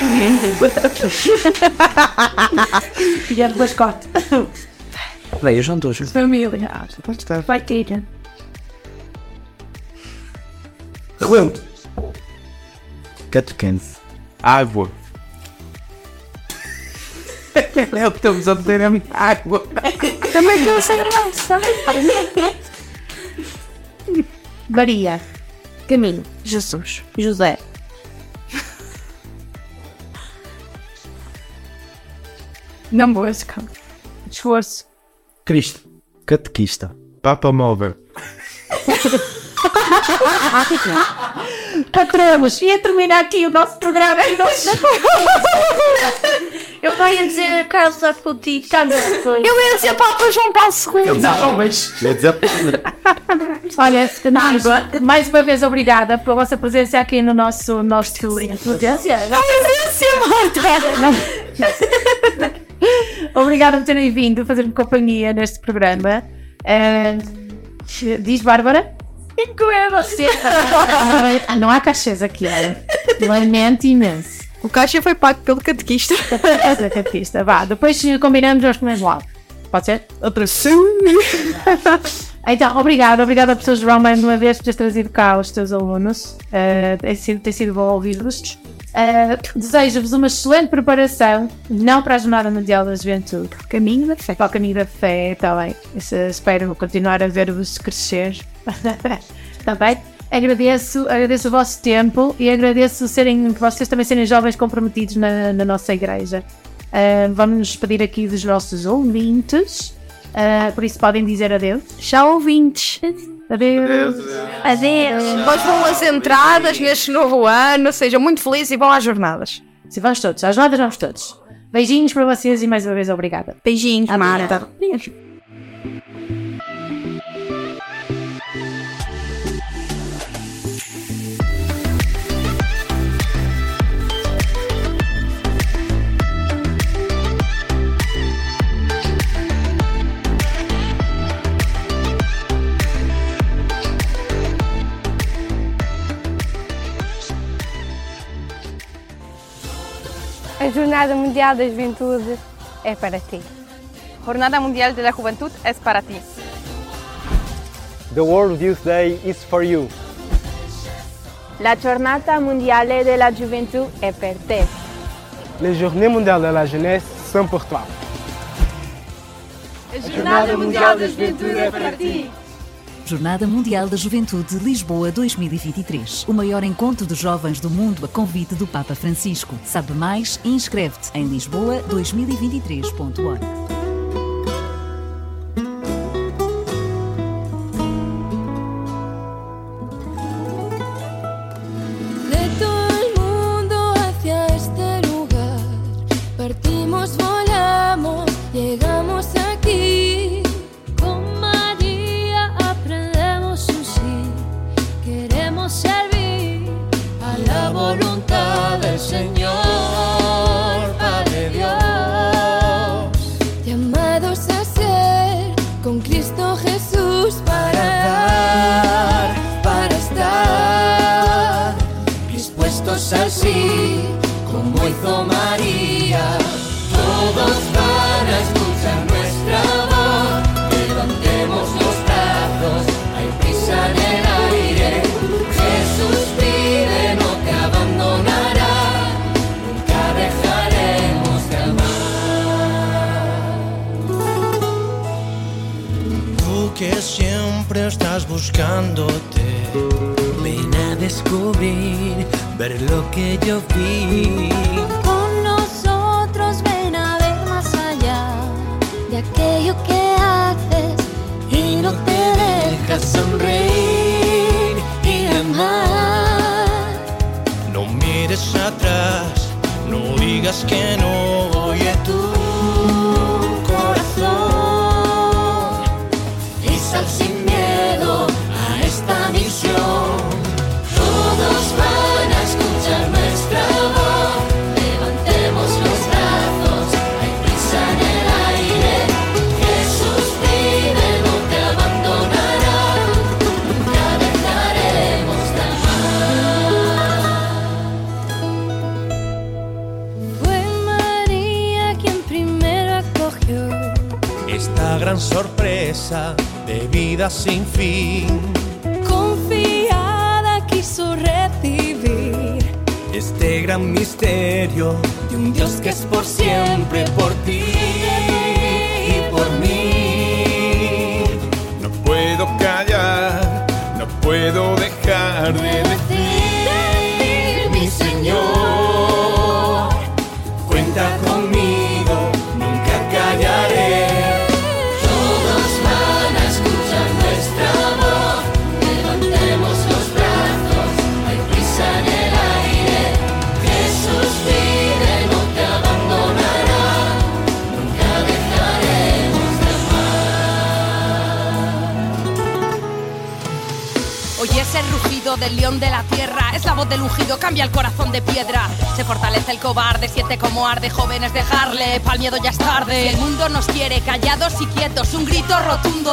E é já não estou a jogar. Família. Pode estar. Vai ter. Relento. Catequense. Água. É o que estamos a beber, é muita água. Também quero ser graça. Maria. Caminho. Jesus. José. Não vou escar. Esforço. Cristo. Catequista. Papa móvel. Patramos, ia terminar aqui o nosso programa. Eu ia dizer Carlos Acuti. Eu ia dizer Papa João Paulo II. Não, dizer... Olha, mais, mais uma vez obrigada pela vossa presença aqui no nosso nosso presença. Obrigada por terem vindo fazer-me companhia neste programa. Diz Bárbara? Incluindo você. Não há cachês aqui, olha. Lamento imenso. O caixa foi pago pelo catequista. Essa catequista, vá. Depois combinamos nós comemos lá. Pode ser? Outra sim. Então, obrigada, obrigada por teres, João, mais uma vez, por teres trazido cá os teus alunos. Uh, tem, sido, tem sido bom ouvir-vos. Uh, Desejo-vos uma excelente preparação, não para a Jornada Mundial da Juventude. Caminho da fé. Para o caminho da fé, está bem. Espero continuar a ver-vos crescer. Está bem? Agradeço, agradeço o vosso tempo e agradeço serem, vocês também serem jovens comprometidos na, na nossa igreja. Uh, vamos nos despedir aqui dos nossos ouvintes. Uh, por isso podem dizer adeus. Tchau, ouvintes. Adeus. Adeus. Boas boas entradas neste novo ano. Sejam muito felizes e vão às jornadas. Se vamos todos, às jornadas vamos todos. Beijinhos para vocês e mais uma vez obrigada. Beijinhos, Marta. A Jornada Mundial da Juventude é para ti. Jornada Mundial de la Juventud es para ti. The World Youth Day is for you. La Giornata Mondiale della Gioventù è per te. Les Journées Mondiales de la Jeunesse sont pour toi. A Jornada Mundial da Juventude é para ti. Jornada Mundial da Juventude Lisboa 2023. O maior encontro de jovens do mundo a convite do Papa Francisco. Sabe mais inscreve-te em lisboa2023.org.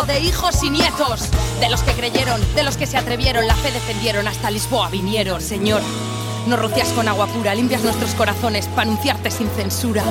de hijos y nietos, de los que creyeron, de los que se atrevieron, la fe defendieron, hasta Lisboa vinieron, Señor. Nos rocias con agua pura, limpias nuestros corazones para anunciarte sin censura.